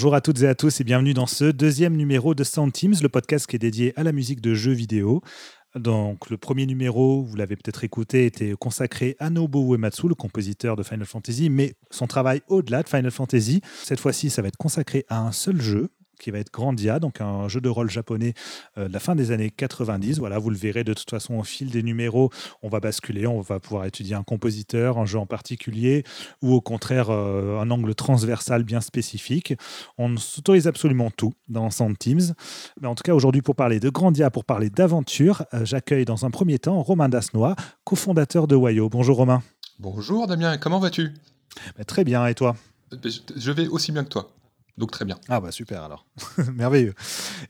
Bonjour à toutes et à tous et bienvenue dans ce deuxième numéro de Sound Teams, le podcast qui est dédié à la musique de jeux vidéo. Donc le premier numéro, vous l'avez peut-être écouté, était consacré à Nobuo Uematsu, le compositeur de Final Fantasy, mais son travail au-delà de Final Fantasy. Cette fois-ci, ça va être consacré à un seul jeu, qui va être Grandia, donc un jeu de rôle japonais euh, de la fin des années 90. Voilà, vous le verrez de toute façon au fil des numéros, on va basculer, on va pouvoir étudier un compositeur, un jeu en particulier, ou au contraire euh, un angle transversal bien spécifique. On s'autorise absolument tout dans Sound Teams. Mais en tout cas, aujourd'hui, pour parler de Grandia, pour parler d'aventure, euh, j'accueille dans un premier temps Romain Dasnois, cofondateur de Wayo. Bonjour Romain. Bonjour Damien, comment vas-tu? Bah, Très bien, et toi? Je vais aussi bien que toi. Donc très bien. Ah bah super alors, merveilleux.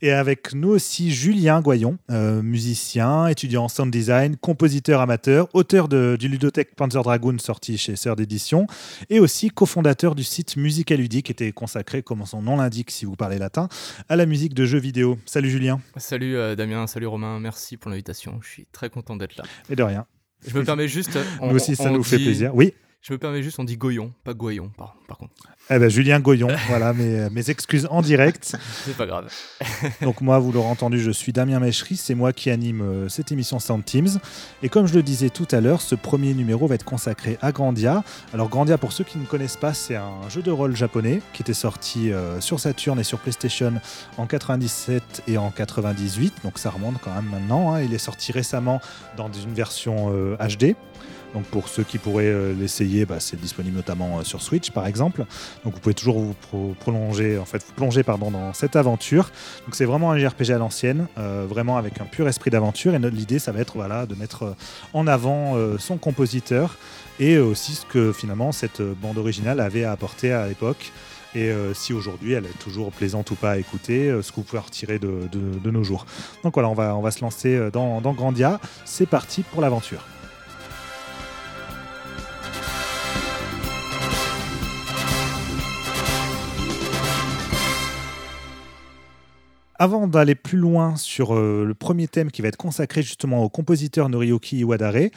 Et avec nous aussi Julien Goyon, euh, musicien, étudiant en sound design, compositeur amateur, auteur de, du ludothèque Panzer Dragoon sorti chez Sœur d'édition, et aussi cofondateur du site Musicaludique qui était consacré, comme son nom l'indique si vous parlez latin, à la musique de jeux vidéo. Salut Julien. Salut euh, Damien, salut Romain, merci pour l'invitation, je suis très content d'être là. Et de rien. Je me permets juste... nous aussi ça nous fait plaisir. Oui je me permets juste, on dit Goyon, pas Goyon, par, par contre. Eh ben, Julien Goyon, voilà, mes, mes excuses en direct. C'est pas grave. Donc moi, vous l'aurez entendu, je suis Damien Mechery, c'est moi qui anime euh, cette émission Sound Teams. Et comme je le disais tout à l'heure, ce premier numéro va être consacré à Grandia. Alors Grandia, pour ceux qui ne connaissent pas, c'est un jeu de rôle japonais qui était sorti euh, sur Saturn et sur PlayStation en 97 et en 98. Donc ça remonte quand même maintenant. Hein. Il est sorti récemment dans une version HD. Donc pour ceux qui pourraient euh, l'essayer, bah, c'est disponible notamment euh, sur Switch par exemple. Donc vous pouvez toujours vous prolonger, en fait, vous plonger pardon, dans cette aventure. Donc c'est vraiment un JRPG à l'ancienne, euh, vraiment avec un pur esprit d'aventure. Et l'idée, ça va être voilà, de mettre en avant son compositeur et aussi ce que finalement cette bande originale avait à apporter à l'époque. Et si aujourd'hui elle est toujours plaisante ou pas à écouter, ce que vous pouvez retirer de, nos jours. Donc voilà, on va, se lancer dans Grandia. C'est parti pour l'aventure. Avant d'aller plus loin sur euh, le premier thème qui va être consacré justement au compositeur Noriyuki Iwadare,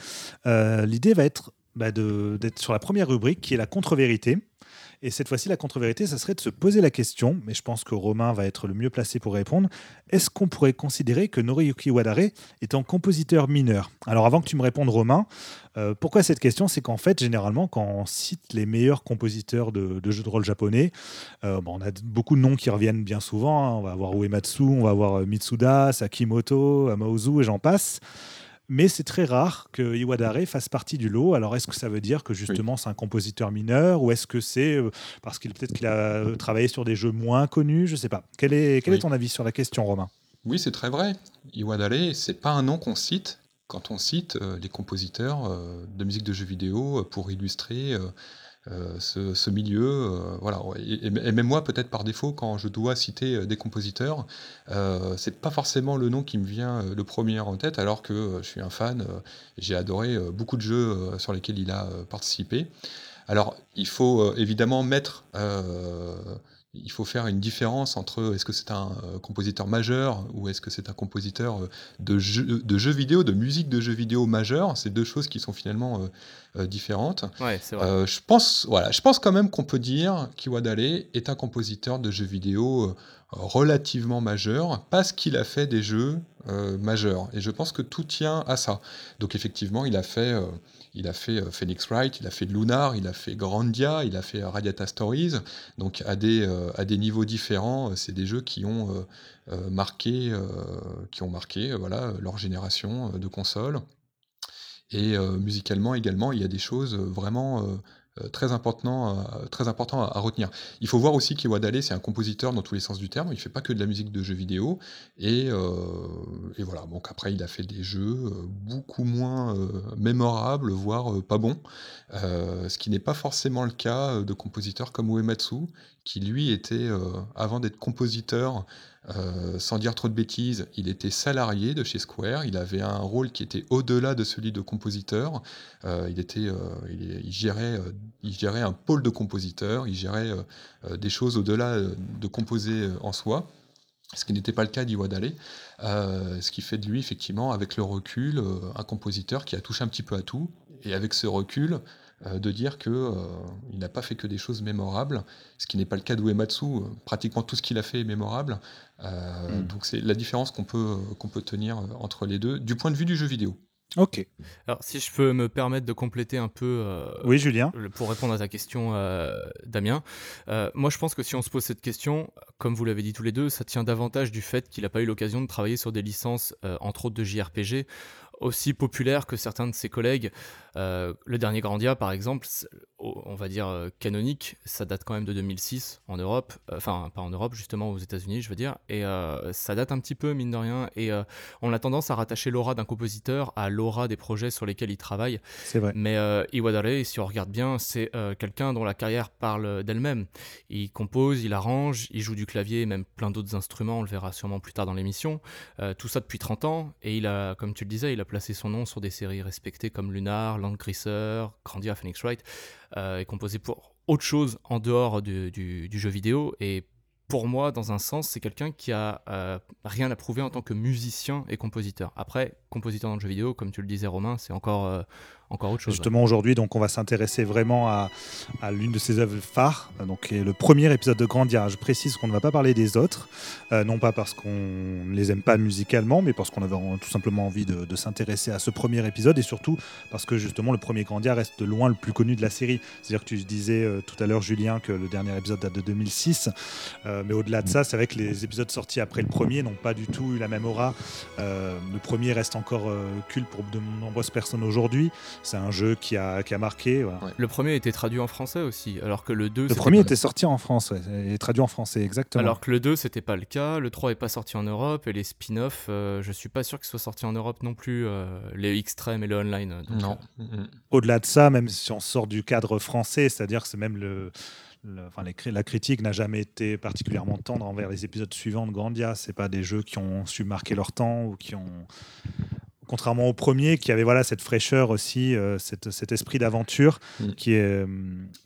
euh, l'idée va être bah, d'être sur la première rubrique qui est la contre-vérité. Et cette fois-ci, la contre-vérité, ça serait de se poser la question, mais je pense que Romain va être le mieux placé pour répondre. Est-ce qu'on pourrait considérer que Noriyuki Wadare est un compositeur mineur? Alors avant que tu me répondes, Romain, euh, pourquoi cette question? C'est qu'en fait, généralement, quand on cite les meilleurs compositeurs de, jeux de rôle japonais, euh, bon, on a beaucoup de noms qui reviennent bien souvent. Hein. On va avoir Uematsu, on va avoir euh, Mitsuda, Sakimoto, Amaozu et j'en passe mais c'est très rare que Iwadare fasse partie du lot. Alors, est-ce que ça veut dire que justement c'est un compositeur mineur ou est-ce que c'est euh, parce qu'il peut-être qu'il a euh, travaillé sur des jeux moins connus? Je ne sais pas. Quel est, quel est ton avis sur la question, Romain? Oui, c'est très vrai. Iwadare, c'est pas un nom qu'on cite quand on cite euh, les compositeurs de musique de jeux vidéo pour illustrer euh, ce, milieu. Euh, voilà. Et, même moi, peut-être par défaut, quand je dois citer euh, des compositeurs, c'est pas forcément le nom qui me vient le premier en tête, alors que je suis un fan. J'ai adoré beaucoup de jeux sur lesquels il a participé. Alors, il faut évidemment mettre il faut faire une différence entre est-ce que c'est un euh, compositeur majeur ou est-ce que c'est un compositeur euh, de, de jeux vidéo, de musique de jeux vidéo majeur? C'est deux choses qui sont finalement euh, différentes. Ouais, vrai. je, pense, voilà, je pense quand même qu'on peut dire qu'Iwadale est un compositeur de jeux vidéo relativement majeur parce qu'il a fait des jeux majeurs. Et je pense que tout tient à ça. Donc effectivement, il a fait il a fait euh, Phoenix Wright, il a fait Lunar, il a fait Grandia, il a fait Radiata Stories. Donc à des, euh, niveaux différents, euh, c'est des jeux qui ont marqué, qui ont marqué voilà, leur génération de consoles. Et musicalement également, il y a des choses vraiment euh, très important, euh, très important à, retenir. Il faut voir aussi qu'Iwadale, c'est un compositeur dans tous les sens du terme. Il fait pas que de la musique de jeux vidéo. Et, euh, et voilà. Donc après, il a fait des jeux beaucoup moins mémorables, voire pas bons. ce qui n'est pas forcément le cas de compositeurs comme Uematsu, qui lui était, avant d'être compositeur, sans dire trop de bêtises, il était salarié de chez Square. Il avait un rôle qui était au-delà de celui de compositeur. il, était, il, gérait, un pôle de compositeurs. Il gérait des choses au-delà de composer en soi ce qui n'était pas le cas d'Iwadale, euh, ce qui fait de lui, effectivement, avec le recul, euh, un compositeur qui a touché un petit peu à tout, et avec ce recul, euh, de dire qu'il il n'a pas fait que des choses mémorables, ce qui n'est pas le cas d'Uematsu, pratiquement tout ce qu'il a fait est mémorable. Hmm. Donc c'est la différence qu'on peut, qu'on peut tenir entre les deux, du point de vue du jeu vidéo. Ok. Alors, si je peux me permettre de compléter un peu. Euh, oui, Julien. Pour répondre à ta question, euh, Damien. Euh, moi, je pense que si on se pose cette question, comme vous l'avez dit tous les deux, ça tient davantage du fait qu'il n'a pas eu l'occasion de travailler sur des licences, entre autres de JRPG, aussi populaires que certains de ses collègues. Euh, le dernier Grandia, par exemple, on va dire euh, canonique, ça date quand même de 2006 en Europe, euh, enfin pas en Europe, justement aux États-Unis, je veux dire, et ça date un petit peu, mine de rien, et on a tendance à rattacher l'aura d'un compositeur à l'aura des projets sur lesquels il travaille. C'est vrai. Mais Iwadare, si on regarde bien, c'est quelqu'un dont la carrière parle d'elle-même. Il compose, il arrange, il joue du clavier, et même plein d'autres instruments, on le verra sûrement plus tard dans l'émission. tout ça depuis 30 ans, et il a, comme tu le disais, il a placé son nom sur des séries respectées comme Lunar, Land Grisser, Grandia, Phoenix Wright, euh, est composé pour autre chose en dehors du, du, jeu vidéo. Et pour moi, dans un sens, c'est quelqu'un qui a euh, rien à prouver en tant que musicien et compositeur. Après, compositeur dans le jeu vidéo, comme tu le disais Romain, c'est encore, euh, encore autre chose. Justement, aujourd'hui, donc, on va s'intéresser vraiment à, à l'une de ses œuvres phares, donc le premier épisode de Grandia. Je précise qu'on ne va pas parler des autres, euh, non pas parce qu'on ne les aime pas musicalement, mais parce qu'on avait tout simplement envie de, s'intéresser à ce premier épisode et surtout parce que justement le premier Grandia reste de loin le plus connu de la série. C'est-à-dire que tu disais tout à l'heure, Julien, que le dernier épisode date de 2006, mais au-delà de ça, c'est vrai que les épisodes sortis après le premier n'ont pas du tout eu la même aura. le premier reste en encore euh, culte pour de nombreuses personnes aujourd'hui. C'est un jeu qui a, qui a marqué. Le premier a été traduit en français aussi, alors que le 2... Le premier était sorti en France, et traduit en français, exactement. Alors que le 2, c'était pas le cas. Le 3 est pas sorti en Europe, et les spin-offs, euh, je suis pas sûr qu'ils soient sortis en Europe non plus, euh, les extrêmes et le online. non. Au-delà de ça, même si on sort du cadre français, c'est-à-dire que c'est même le enfin, la critique n'a jamais été particulièrement tendre envers les épisodes suivants de Grandia. C'est pas des jeux qui ont su marquer leur temps ou qui ont, contrairement au premier, qui avait voilà cette fraîcheur aussi, euh, cet esprit d'aventure mm. qui est euh,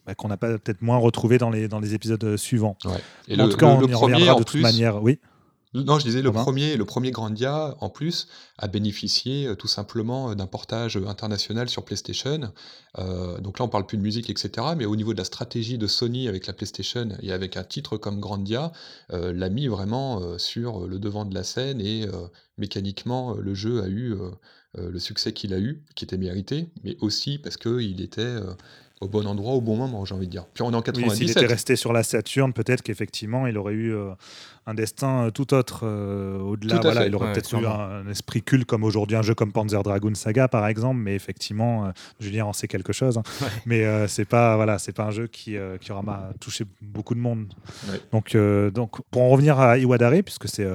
bah, qu'on n'a pas peut-être moins retrouvé dans les dans les épisodes suivants. Et en tout cas, on y reviendra de toute manière. Oui. Non, je disais, le premier, le premier Grandia, en plus, a bénéficié euh, tout simplement euh, d'un portage euh, international sur PlayStation. donc là, on parle plus de musique, etc. Mais au niveau de la stratégie de Sony avec la PlayStation et avec un titre comme Grandia, l'a mis vraiment sur le devant de la scène et mécaniquement, le jeu a eu le succès qu'il a eu, qui était mérité, mais aussi parce qu'il était au bon endroit au bon moment, j'ai envie de dire. Puis on est en 97. S'il était resté sur la Saturne, peut-être qu'effectivement, il aurait eu euh, un destin euh, tout autre euh, au-delà. Voilà, il aurait peut-être eu un, esprit culte comme aujourd'hui un jeu comme Panzer Dragoon Saga, par exemple. Mais effectivement, Julien en sait quelque chose. Hein. Mais c'est pas voilà, c'est pas un jeu qui, qui aura touché beaucoup de monde. Donc, donc, pour en revenir à Iwadare, puisque c'est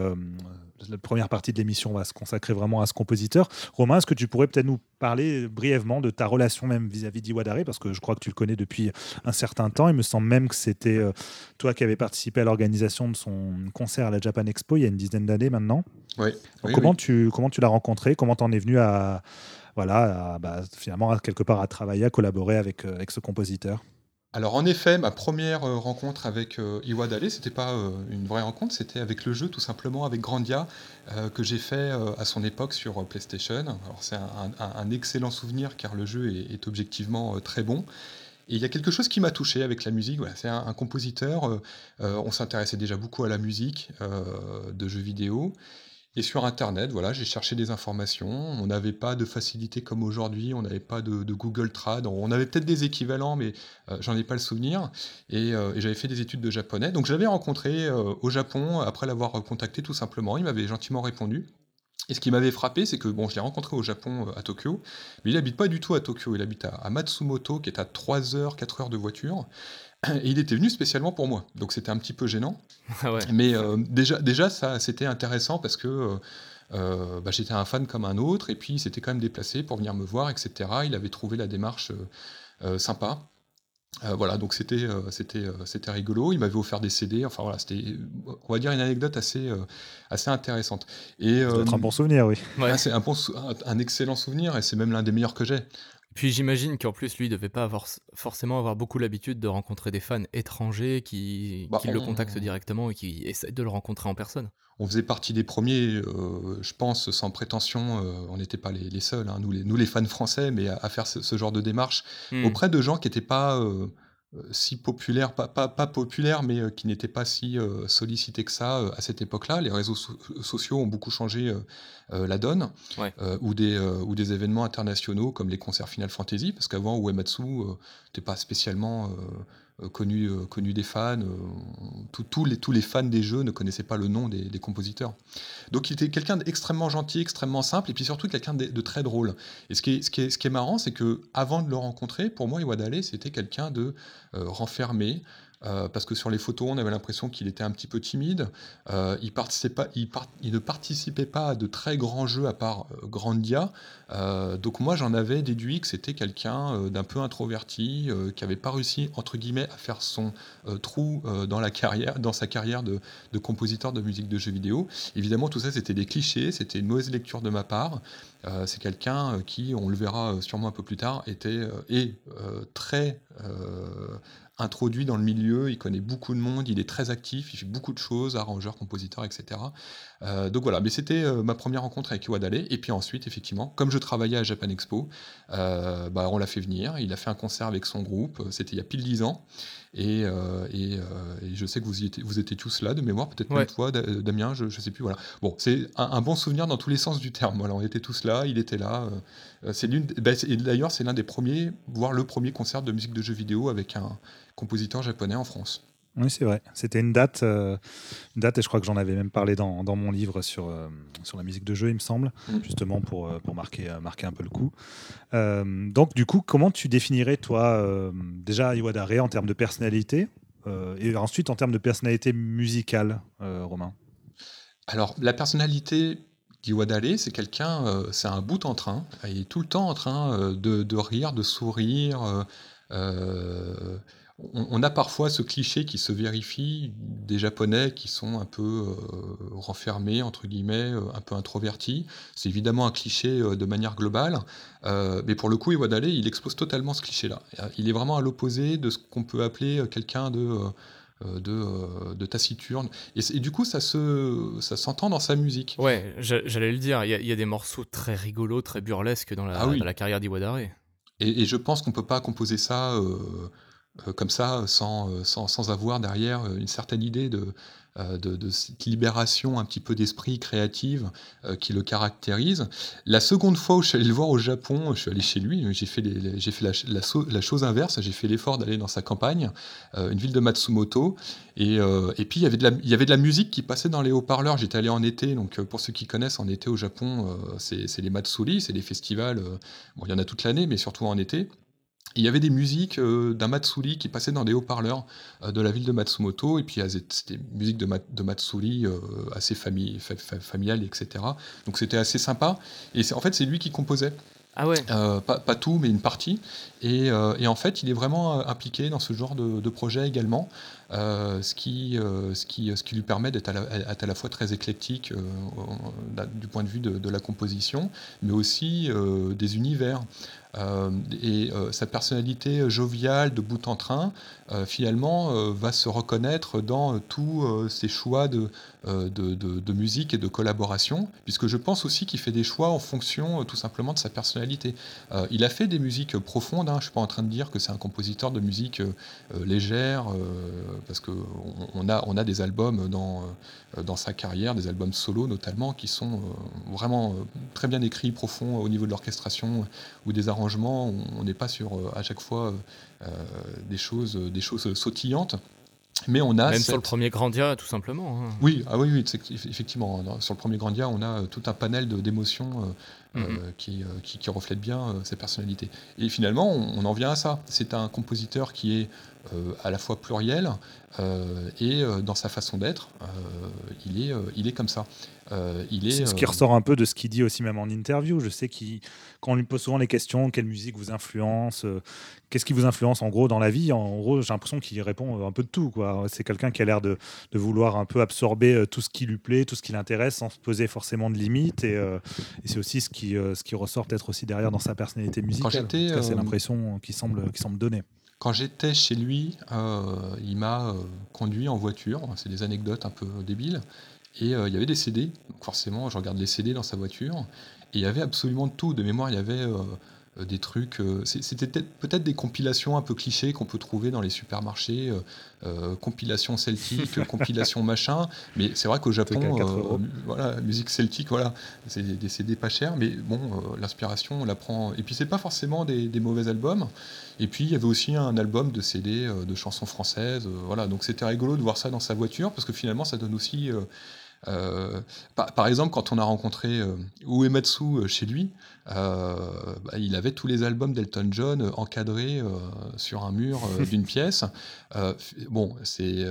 la première partie de l'émission va se consacrer vraiment à ce compositeur. Romain, est-ce que tu pourrais peut-être nous parler brièvement de ta relation même vis-à-vis d'Iwadare? Parce que je crois que tu le connais depuis un certain temps. Il me semble même que c'était euh, toi qui avais participé à l'organisation de son concert à la Japan Expo il y a une dizaine d'années maintenant. Oui. comment, Tu, comment tu l'as rencontré? Comment tu en es venu à, voilà, bah, finalement, quelque part, à travailler, à collaborer avec, euh, avec ce compositeur? Alors en effet, ma première euh, rencontre avec euh, Iwadale, c'était pas euh, une vraie rencontre, c'était avec le jeu tout simplement avec Grandia que j'ai fait à son époque sur PlayStation. Alors c'est un, excellent souvenir car le jeu est, objectivement très bon. Et il y a quelque chose qui m'a touché avec la musique. c'est un, compositeur. on s'intéressait déjà beaucoup à la musique de jeux vidéo. Et sur Internet, voilà, j'ai cherché des informations. On n'avait pas de facilité comme aujourd'hui, on n'avait pas de, Google Trad. On avait peut-être des équivalents, mais euh, j'en ai pas le souvenir. Euh, et, j'avais fait des études de japonais. Donc j'avais rencontré euh, au Japon, après l'avoir contacté tout simplement, il m'avait gentiment répondu. Et ce qui m'avait frappé, c'est que bon, je l'ai rencontré au Japon, à Tokyo, mais il habite pas du tout à Tokyo. Il habite à, Matsumoto, qui est à 3 heures, 4 heures de voiture. Et il était venu spécialement pour moi. Donc c'était un petit peu gênant. Ah Mais euh, déjà, déjà, ça, c'était intéressant parce que euh, euh, bah, j'étais un fan comme un autre. Et puis, il s'était quand même déplacé pour venir me voir, etc. Il avait trouvé la démarche sympa. voilà, donc c'était c'était c'était rigolo. Il m'avait offert des CD. Enfin voilà, c'était on va dire une anecdote assez assez intéressante. Et un bon souvenir, oui. Ah, c'est un, bon, un excellent souvenir et c'est même l'un des meilleurs que j'ai. Puis j'imagine qu'en plus, lui, il devait pas avoir, forcément avoir beaucoup l'habitude de rencontrer des fans étrangers qui, bah, le contactent directement et qui essaient de le rencontrer en personne. On faisait partie des premiers, euh, je pense, sans prétention, euh, on n'était pas les, seuls, hein, nous, les, nous les fans français, mais à, faire ce, genre de démarche hmm. auprès de gens qui n'étaient pas euh, si populaire, pas, pas, populaire, mais euh, qui n'était pas si euh, sollicité que ça à cette époque-là. Les réseaux sociaux ont beaucoup changé la donne, ou, des, ou des événements internationaux comme les concerts Final Fantasy, parce qu'avant, Uematsu n'était pas spécialement euh, connu, euh, connu des fans. Euh, tous les, tous les fans des jeux ne connaissaient pas le nom des, compositeurs. Donc il était quelqu'un d'extrêmement gentil, extrêmement simple, et puis surtout quelqu'un de, très drôle. Et ce qui est, ce qui ce qui est marrant, c'est que avant de le rencontrer, pour moi, Iwadale, c'était quelqu'un de renfermé, euh, parce que sur les photos, on avait l'impression qu'il était un petit peu timide. Euh, il, ne participait pas à de très grands jeux à part euh, Grandia. donc moi, j'en avais déduit que c'était quelqu'un d'un peu introverti, qui n'avait pas réussi, entre guillemets, à faire son trou dans, la carrière, dans sa carrière de, compositeur de musique de jeux vidéo. Évidemment, tout ça, c'était des clichés, c'était une mauvaise lecture de ma part. c'est quelqu'un qui, on le verra sûrement un peu plus tard, était est très introduit dans le milieu, il connaît beaucoup de monde, il est très actif, il fait beaucoup de choses, arrangeur, compositeur, etc. Euh, donc voilà, mais c'était euh, ma première rencontre avec Iwadale. Et puis ensuite, effectivement, comme je travaillais à Japan Expo, euh, bah, on l'a fait venir, il a fait un concert avec son groupe, c'était il y a pile dix ans. Et, et, je sais que vous, y étiez, vous étiez tous là de mémoire, peut-être une fois, Damien, je ne sais plus. Voilà. Bon, c'est un, bon souvenir dans tous les sens du terme. Voilà, on était tous là, il était là. c'est l'une, et d'ailleurs, c'est l'un des premiers, voire le premier concert de musique de jeux vidéo avec un, compositeur japonais en France. Oui, c'est vrai. C'était une date, euh, une date, et je crois que j'en avais même parlé dans, dans mon livre sur, euh, sur la musique de jeu, il me semble, mm. justement pour, euh, pour marquer, marquer un peu le coup. donc, du coup, comment tu définirais, toi, déjà Iwadare en termes de personnalité, et ensuite en termes de personnalité musicale, Romain? Alors, la personnalité d'Iwadare, c'est quelqu'un, c'est un bout en train, il est tout le temps en train de, de rire, de sourire on, a parfois ce cliché qui se vérifie des Japonais qui sont un peu euh, renfermés, entre guillemets, euh, un peu introvertis. C'est évidemment un cliché euh, de manière globale, mais pour le coup, Iwadale, il expose totalement ce cliché-là. Il est vraiment à l'opposé de ce qu'on peut appeler quelqu'un de... De, taciturne. Et, du coup, ça se, ça s'entend dans sa musique. Ouais, j'allais le dire. Il y, a, des morceaux très rigolos, très burlesques dans la, ah la carrière d'Iwadare. Et, et, je pense qu'on peut pas composer ça euh, comme ça, sans, euh, sans, sans, avoir derrière euh, une certaine idée de, de, cette libération un petit peu d'esprit créative qui le caractérise. La seconde fois où je suis allé le voir au Japon, je suis allé chez lui, j'ai fait, j'ai fait la, chose inverse, j'ai fait l'effort d'aller dans sa campagne, une ville de Matsumoto, et, et puis il y, avait de la, il y avait de la musique qui passait dans les haut-parleurs. J'étais allé en été, donc pour ceux qui connaissent, en été au Japon, c'est les Matsuri, c'est des festivals, bon, il y en a toute l'année, mais surtout en été il y avait des musiques euh, d'un Matsuri qui passaient dans des haut-parleurs euh, de la ville de Matsumoto, et puis c'était musique de, de Matsuri euh, assez famille, familiale, etc. Donc c'était assez sympa. Et en fait, c'est lui qui composait. Ah ouais. pas, tout, mais une partie. Et, en fait, il est vraiment impliqué dans ce genre de, projet également, ce, qui, ce, qui, ce qui lui permet d'être à, à, la fois très éclectique du point de vue de, de, la composition, mais aussi des univers. Euh, et euh, sa personnalité joviale, de bout en train, euh, finalement, va se reconnaître dans tous ses choix de, de, musique et de collaboration, puisque je pense aussi qu'il fait des choix en fonction tout simplement de sa personnalité. il a fait des musiques profondes, hein, je ne suis pas en train de dire que c'est un compositeur de musique légère, parce qu'on on a, on a des albums dans, dans sa carrière, des albums solo notamment, qui sont vraiment très bien écrits, profonds au niveau de l'orchestration ou des arrangements on n'est pas sur euh, à chaque fois euh, des choses, des choses sautillantes. Mais on a même sur le premier Grandia, tout simplement. Hein. Oui, ah oui, oui, effectivement. Sur le premier Grandia, on a tout un panel d'émotions euh, mhm. qui, qui, reflète bien sa personnalité. Et finalement, on, en vient à ça. C'est un compositeur qui est à la fois pluriel et dans sa façon d'être, il, est, il est comme ça. Il est, C'est ce qui ressort un peu de ce qu'il dit aussi même en interview. Je sais qu'il, quand on lui pose souvent les questions, quelle musique vous influence, qu'est-ce qui vous influence en gros dans la vie, en gros j'ai l'impression qu'il répond un peu de tout. Quoi. C'est quelqu'un qui a l'air de, de, vouloir un peu absorber tout ce qui lui plaît, tout ce qui l'intéresse, sans se poser forcément de limites. Et, et c'est aussi ce qui, ce qui ressort peut-être aussi derrière dans sa personnalité musicale. C'est l'impression qu'il semble, qui semble donner. Quand j'étais chez lui, euh, il m'a euh, conduit en voiture. C'est des anecdotes un peu débiles. Et euh, il y avait des CD. Donc forcément, je regarde les CD dans sa voiture. Et il y avait absolument tout. De mémoire, il y avait euh, des trucs. Euh, c'était peut-être des compilations un peu clichés qu'on peut trouver dans les supermarchés, euh, compilation celtique, compilation machin. Mais c'est vrai qu'au Japon, voilà, musique celtique, voilà, c'est des CD pas chers, mais bon, l'inspiration, on la prend. Et puis c'est pas forcément des, des, mauvais albums. Et puis il y avait aussi un album de CD de chansons françaises, voilà. Donc c'était rigolo de voir ça dans sa voiture parce que finalement ça donne aussi euh, par, exemple, quand on a rencontré euh, Uematsu euh, chez lui, bah, il avait tous les albums d'Elton John encadrés sur un mur d'une pièce. bon, c'est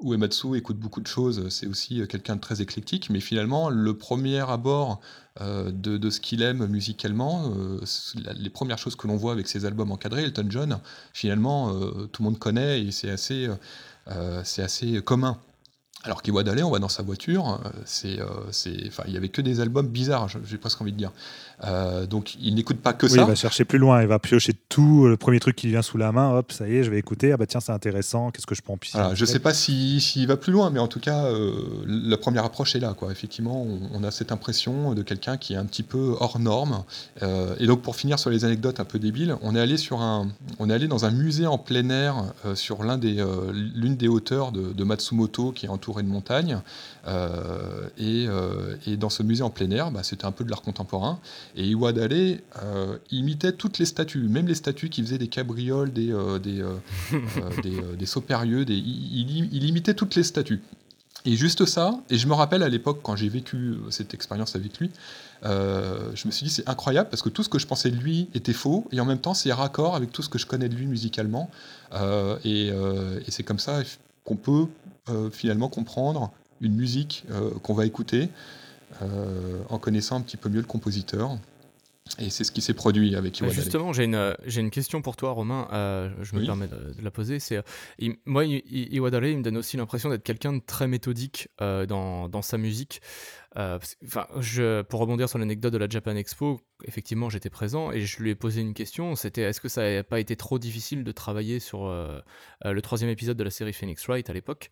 Uematsu écoute beaucoup de choses, c'est aussi quelqu'un de très éclectique, mais finalement, le premier abord de, ce qu'il aime musicalement, les premières choses que l'on voit avec ses albums encadrés, Elton John, finalement, tout le monde connaît et c'est assez, c'est assez commun. Alors Kiwadale, on va dans sa voiture, euh, c'est, euh, il y avait que des albums bizarres, j'ai presque envie de dire. Euh, donc il n'écoute pas que oui, ça. Il va chercher plus loin, il va piocher tout, le premier truc qui vient sous la main, hop, ça y est, je vais écouter, ah bah tiens, c'est intéressant, qu'est-ce que je peux en puiser Je ne sais pas s'il si, va plus loin, mais en tout cas, la première approche est là. Quoi. Effectivement, on, a cette impression de quelqu'un qui est un petit peu hors norme. et donc pour finir sur les anecdotes un peu débiles, on est allé, sur un, on est allé dans un musée en plein air sur l'un des, l'une des hauteurs de, de Matsumoto qui est entourée de montagne. Euh, euh, et, dans ce musée en plein air, bah, c'était un peu de l'art contemporain. Et Iwadale euh, imitait toutes les statues, même les statues qui faisaient des cabrioles, des, des, des, saupérieux, des, il, il, imitait toutes les statues. Et juste ça, et je me rappelle à l'époque quand j'ai vécu cette expérience avec lui, je me suis dit c'est incroyable parce que tout ce que je pensais de lui était faux et en même temps c'est raccord avec tout ce que je connais de lui musicalement. et, et c'est comme ça qu'on peut euh, finalement comprendre une musique euh, qu'on va écouter euh, en connaissant un petit peu mieux le compositeur. Et c'est ce qui s'est produit avec Iwadale. Justement, j'ai une, j'ai une question pour toi, Romain. je me permets de, la poser. C'est, moi, Iwadale, il me donne aussi l'impression d'être quelqu'un de très méthodique dans, dans, sa musique. Euh, enfin, je, pour rebondir sur l'anecdote de la Japan Expo, effectivement, j'étais présent et je lui ai posé une question. C'était est-ce que ça n'a pas été trop difficile de travailler sur euh, euh, le troisième épisode de la série Phoenix Wright à l'époque?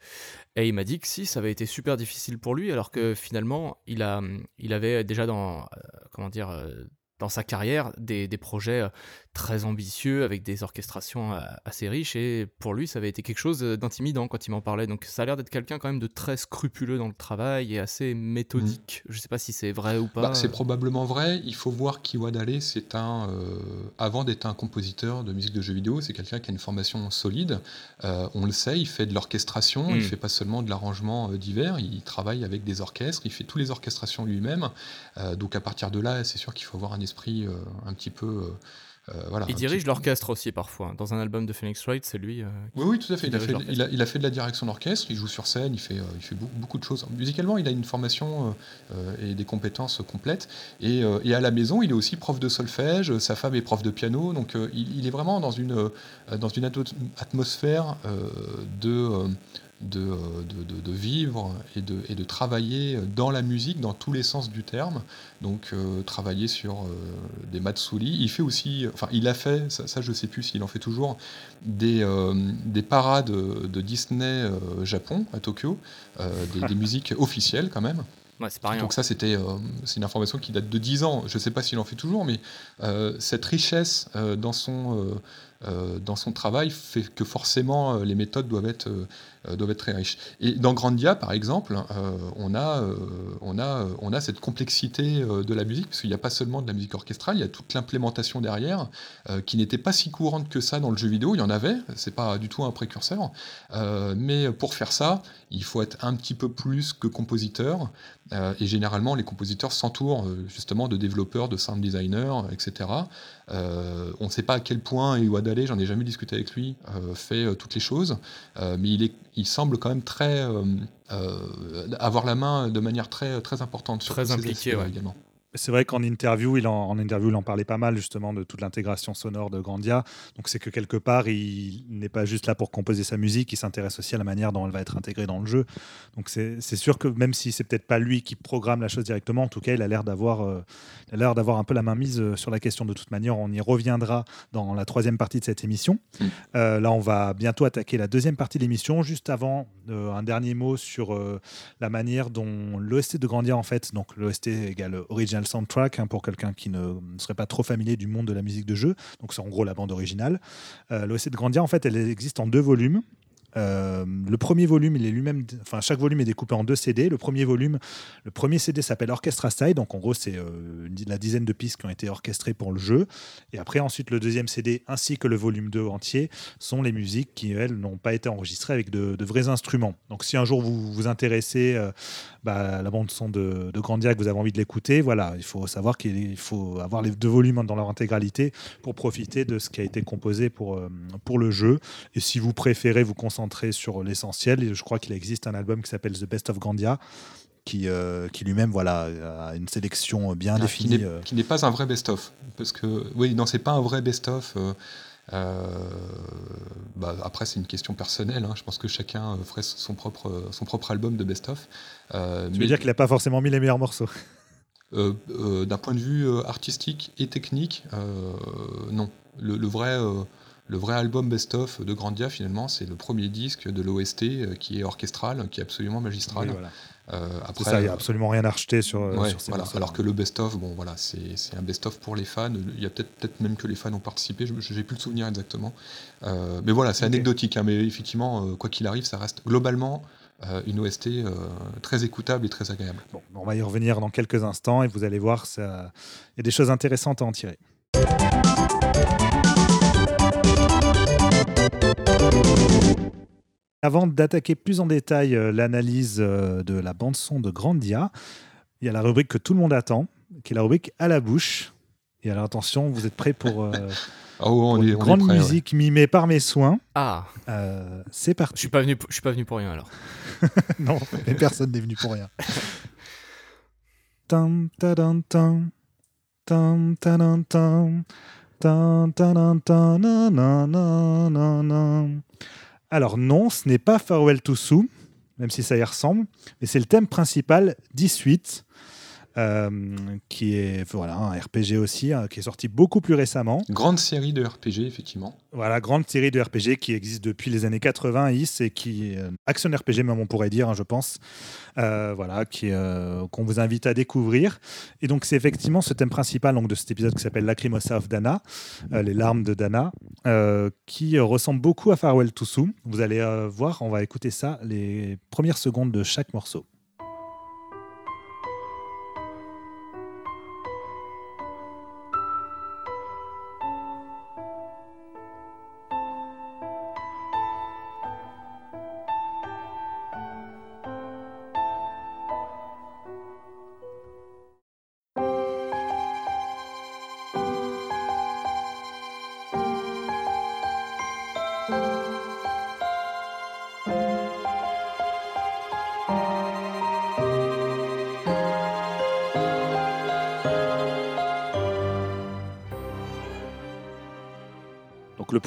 Et il m'a dit que si, ça avait été super difficile pour lui, alors que finalement, il a, il avait déjà dans, comment dire, dans sa carrière des, projets très ambitieux avec des orchestrations assez riches. Et pour lui ça avait été quelque chose d'intimidant quand il m'en parlait. Donc ça a l'air d'être quelqu'un quand même de très scrupuleux dans le travail et assez méthodique. Mmh. je sais pas si c'est vrai ou pas. Bah, c'est probablement vrai. Il faut voir qu'Iwadale c'est un euh, avant d'être un compositeur de musique de jeux vidéo c'est quelqu'un qui a une formation solide. Euh, on le sait il fait de l'orchestration. Il il mmh. fait pas seulement de l'arrangement euh, divers. Il travaille avec des orchestres. Il fait toutes les orchestrations lui-même. Donc à partir de là c'est sûr qu'il faut avoir un esprit un petit peu euh, il dirige l'orchestre aussi parfois. Dans un album de Phoenix Wright, c'est lui. Euh, oui, oui, tout à fait. Il a fait, il a, fait, de la direction d'orchestre, il joue sur scène, il fait, euh, il fait beaucoup, de choses. Musicalement, il a une formation et des compétences complètes. Et, à la maison, il est aussi prof de solfège, sa femme est prof de piano. Donc il, est vraiment dans une, dans une atmosphère de euh, de, de, vivre et de, et de travailler dans la musique dans tous les sens du terme. Donc euh, travailler sur euh, des matsuri. Il fait aussi, enfin il a fait, ça, ça je sais plus s'il en fait toujours, des, des parades de Disney Japon à Tokyo, des, des musiques officielles quand même. Donc ça, c'était, c'est une information qui date de 10 ans. Je ne sais pas s'il en fait toujours, mais cette richesse dans son dans son travail fait que forcément les méthodes doivent être doivent être très riches. Et dans Grandia, par exemple, euh, on, a, euh, on, a, on a cette complexité de la musique, parce qu'il n'y a pas seulement de la musique orchestrale, il y a toute l'implémentation derrière, qui n'était pas si courante que ça dans le jeu vidéo, il y en avait, c'est pas du tout un précurseur, mais pour faire ça, il faut être un petit peu plus que compositeur, et généralement les compositeurs s'entourent justement de développeurs, de sound designers, etc., on ne sait pas à quel point Iwadale, j'en ai jamais discuté avec lui, fait toutes les choses, mais il, est, il semble quand même très avoir la main de manière très très importante sur très impliqué également. C'est vrai qu'en interview, il en, interview, il en parlait pas mal justement de toute l'intégration sonore de Grandia. Donc c'est que quelque part, il n'est pas juste là pour composer sa musique, il s'intéresse aussi à la manière dont elle va être intégrée dans le jeu. Donc c'est sûr que même si c'est peut-être pas lui qui programme la chose directement, en tout cas, il a l'air d'avoir euh, l'air d'avoir un peu la main mise euh, sur la question. De toute manière, on y reviendra dans la troisième partie de cette émission. Mm. Euh, là, on va bientôt attaquer la deuxième partie de l'émission. Juste avant, un dernier mot sur la manière dont l'OST de Grandia, en fait, donc l'OST égale soundtrack hein, pour quelqu'un qui ne, serait pas trop familier du monde de la musique de jeu. Donc c'est en gros la bande originale. Euh, L'OSC de Grandia, en fait, elle existe en deux volumes. Euh, le premier volume, il est lui-même, enfin chaque volume est découpé en deux CD. Le premier volume, le premier CD s'appelle Orchestra Style, donc en gros c'est euh, la dizaine de pistes qui ont été orchestrées pour le jeu. Et après ensuite le deuxième CD ainsi que le volume 2 entier sont les musiques qui elles n'ont pas été enregistrées avec de, vrais instruments. Donc si un jour vous vous intéressez euh, bah, la bande son de, de Grandia que vous avez envie de l'écouter, voilà, il faut savoir qu'il faut avoir les deux volumes dans leur intégralité pour profiter de ce qui a été composé pour, pour le jeu. Et si vous préférez vous concentrer sur l'essentiel. Je crois qu'il existe un album qui s'appelle The Best of Grandia, qui, euh, qui lui-même voilà, a une sélection bien ah, définie. Euh. Qui n'est pas un vrai best-of. Parce que, oui, non, c'est pas un vrai best-of. Euh, bah, après, c'est une question personnelle. Hein. Je pense que chacun ferait son propre, son propre album de best-of. tu veux dire qu'il n'a pas forcément mis les meilleurs morceaux? D'un point de vue artistique et technique, non. Le, le vrai le vrai album best-of de Grandia, finalement, c'est le premier disque de l'OST euh, qui est orchestral, qui est absolument magistral. Euh, après, ça, il n'y a absolument rien à rejeter sur, euh, ces voilà. Alors que le best-of, bon, voilà, c'est un best-of pour les fans. Il y a peut-être peut même que les fans ont participé, je n'ai plus le souvenir exactement. mais voilà, c'est anecdotique. Hein, mais effectivement, quoi qu'il arrive, ça reste globalement une OST très écoutable et très agréable. Bon, on va y revenir dans quelques instants et vous allez voir, il y a des choses intéressantes à en tirer. Avant d'attaquer plus en détail euh, l'analyse euh, de la bande-son de Grandia, il y a la rubrique que tout le monde attend, qui est la rubrique à la bouche. Et alors attention, vous êtes prêts pour, euh, oh, une grande musique mimée par mes soins. Ah C'est parti. Je suis pas venu, je suis pas venu pour rien alors. non, mais personne n'est venu pour rien. tam, tam, tam, tam, tam, tam. Alors non, ce n'est pas Farewell to Sue, même si ça y ressemble, mais c'est le thème principal d'E-Suite, euh, qui est voilà, un RPG aussi, hein, qui est sorti beaucoup plus récemment. Grande série de RPG, effectivement. Voilà, grande série de RPG qui existe depuis les années 90 et qui euh, action RPG même on pourrait dire, hein, je pense. Euh, voilà, qui qu'on vous invite à découvrir. Et donc c'est effectivement ce thème principal donc de cet épisode qui s'appelle Lacrimosa of Dana, les larmes de Dana, qui ressemble beaucoup à Farewell to Sue. Vous allez voir, on va écouter ça les premières secondes de chaque morceau.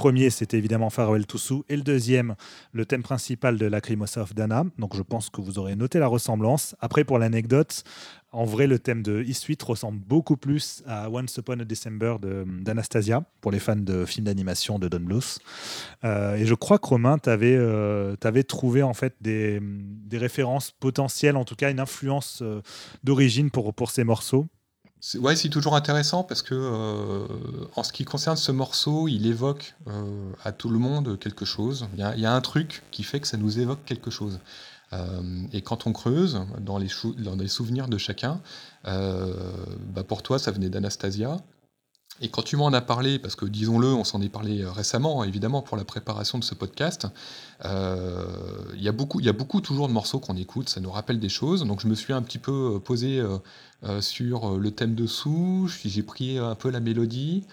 Premier, c'était évidemment Farewell to et le deuxième, le thème principal de Lacrimosa of Dana. Donc je pense que vous aurez noté la ressemblance. Après, pour l'anecdote, en vrai, le thème de E-Suite ressemble beaucoup plus à Once Upon a December d'Anastasia, pour les fans de films d'animation de Don Bluth. Euh, et je crois que Romain, tu avais, euh, trouvé en fait des, des, références potentielles, en tout cas une influence euh, d'origine pour, pour ces morceaux. C'est toujours intéressant parce que euh, en ce qui concerne ce morceau, il évoque euh, à tout le monde quelque chose. Il y, a, un truc qui fait que ça nous évoque quelque chose. Euh, et quand on creuse dans les, dans les souvenirs de chacun, bah pour toi, ça venait d'Anastasia. Et quand tu m'en as parlé, parce que disons-le, on s'en est parlé récemment, évidemment, pour la préparation de ce podcast, il y, a beaucoup, y a beaucoup toujours de morceaux qu'on écoute, ça nous rappelle des choses. Donc je me suis un petit peu posé euh, sur euh, le thème dessous, j'ai pris un peu la mélodie.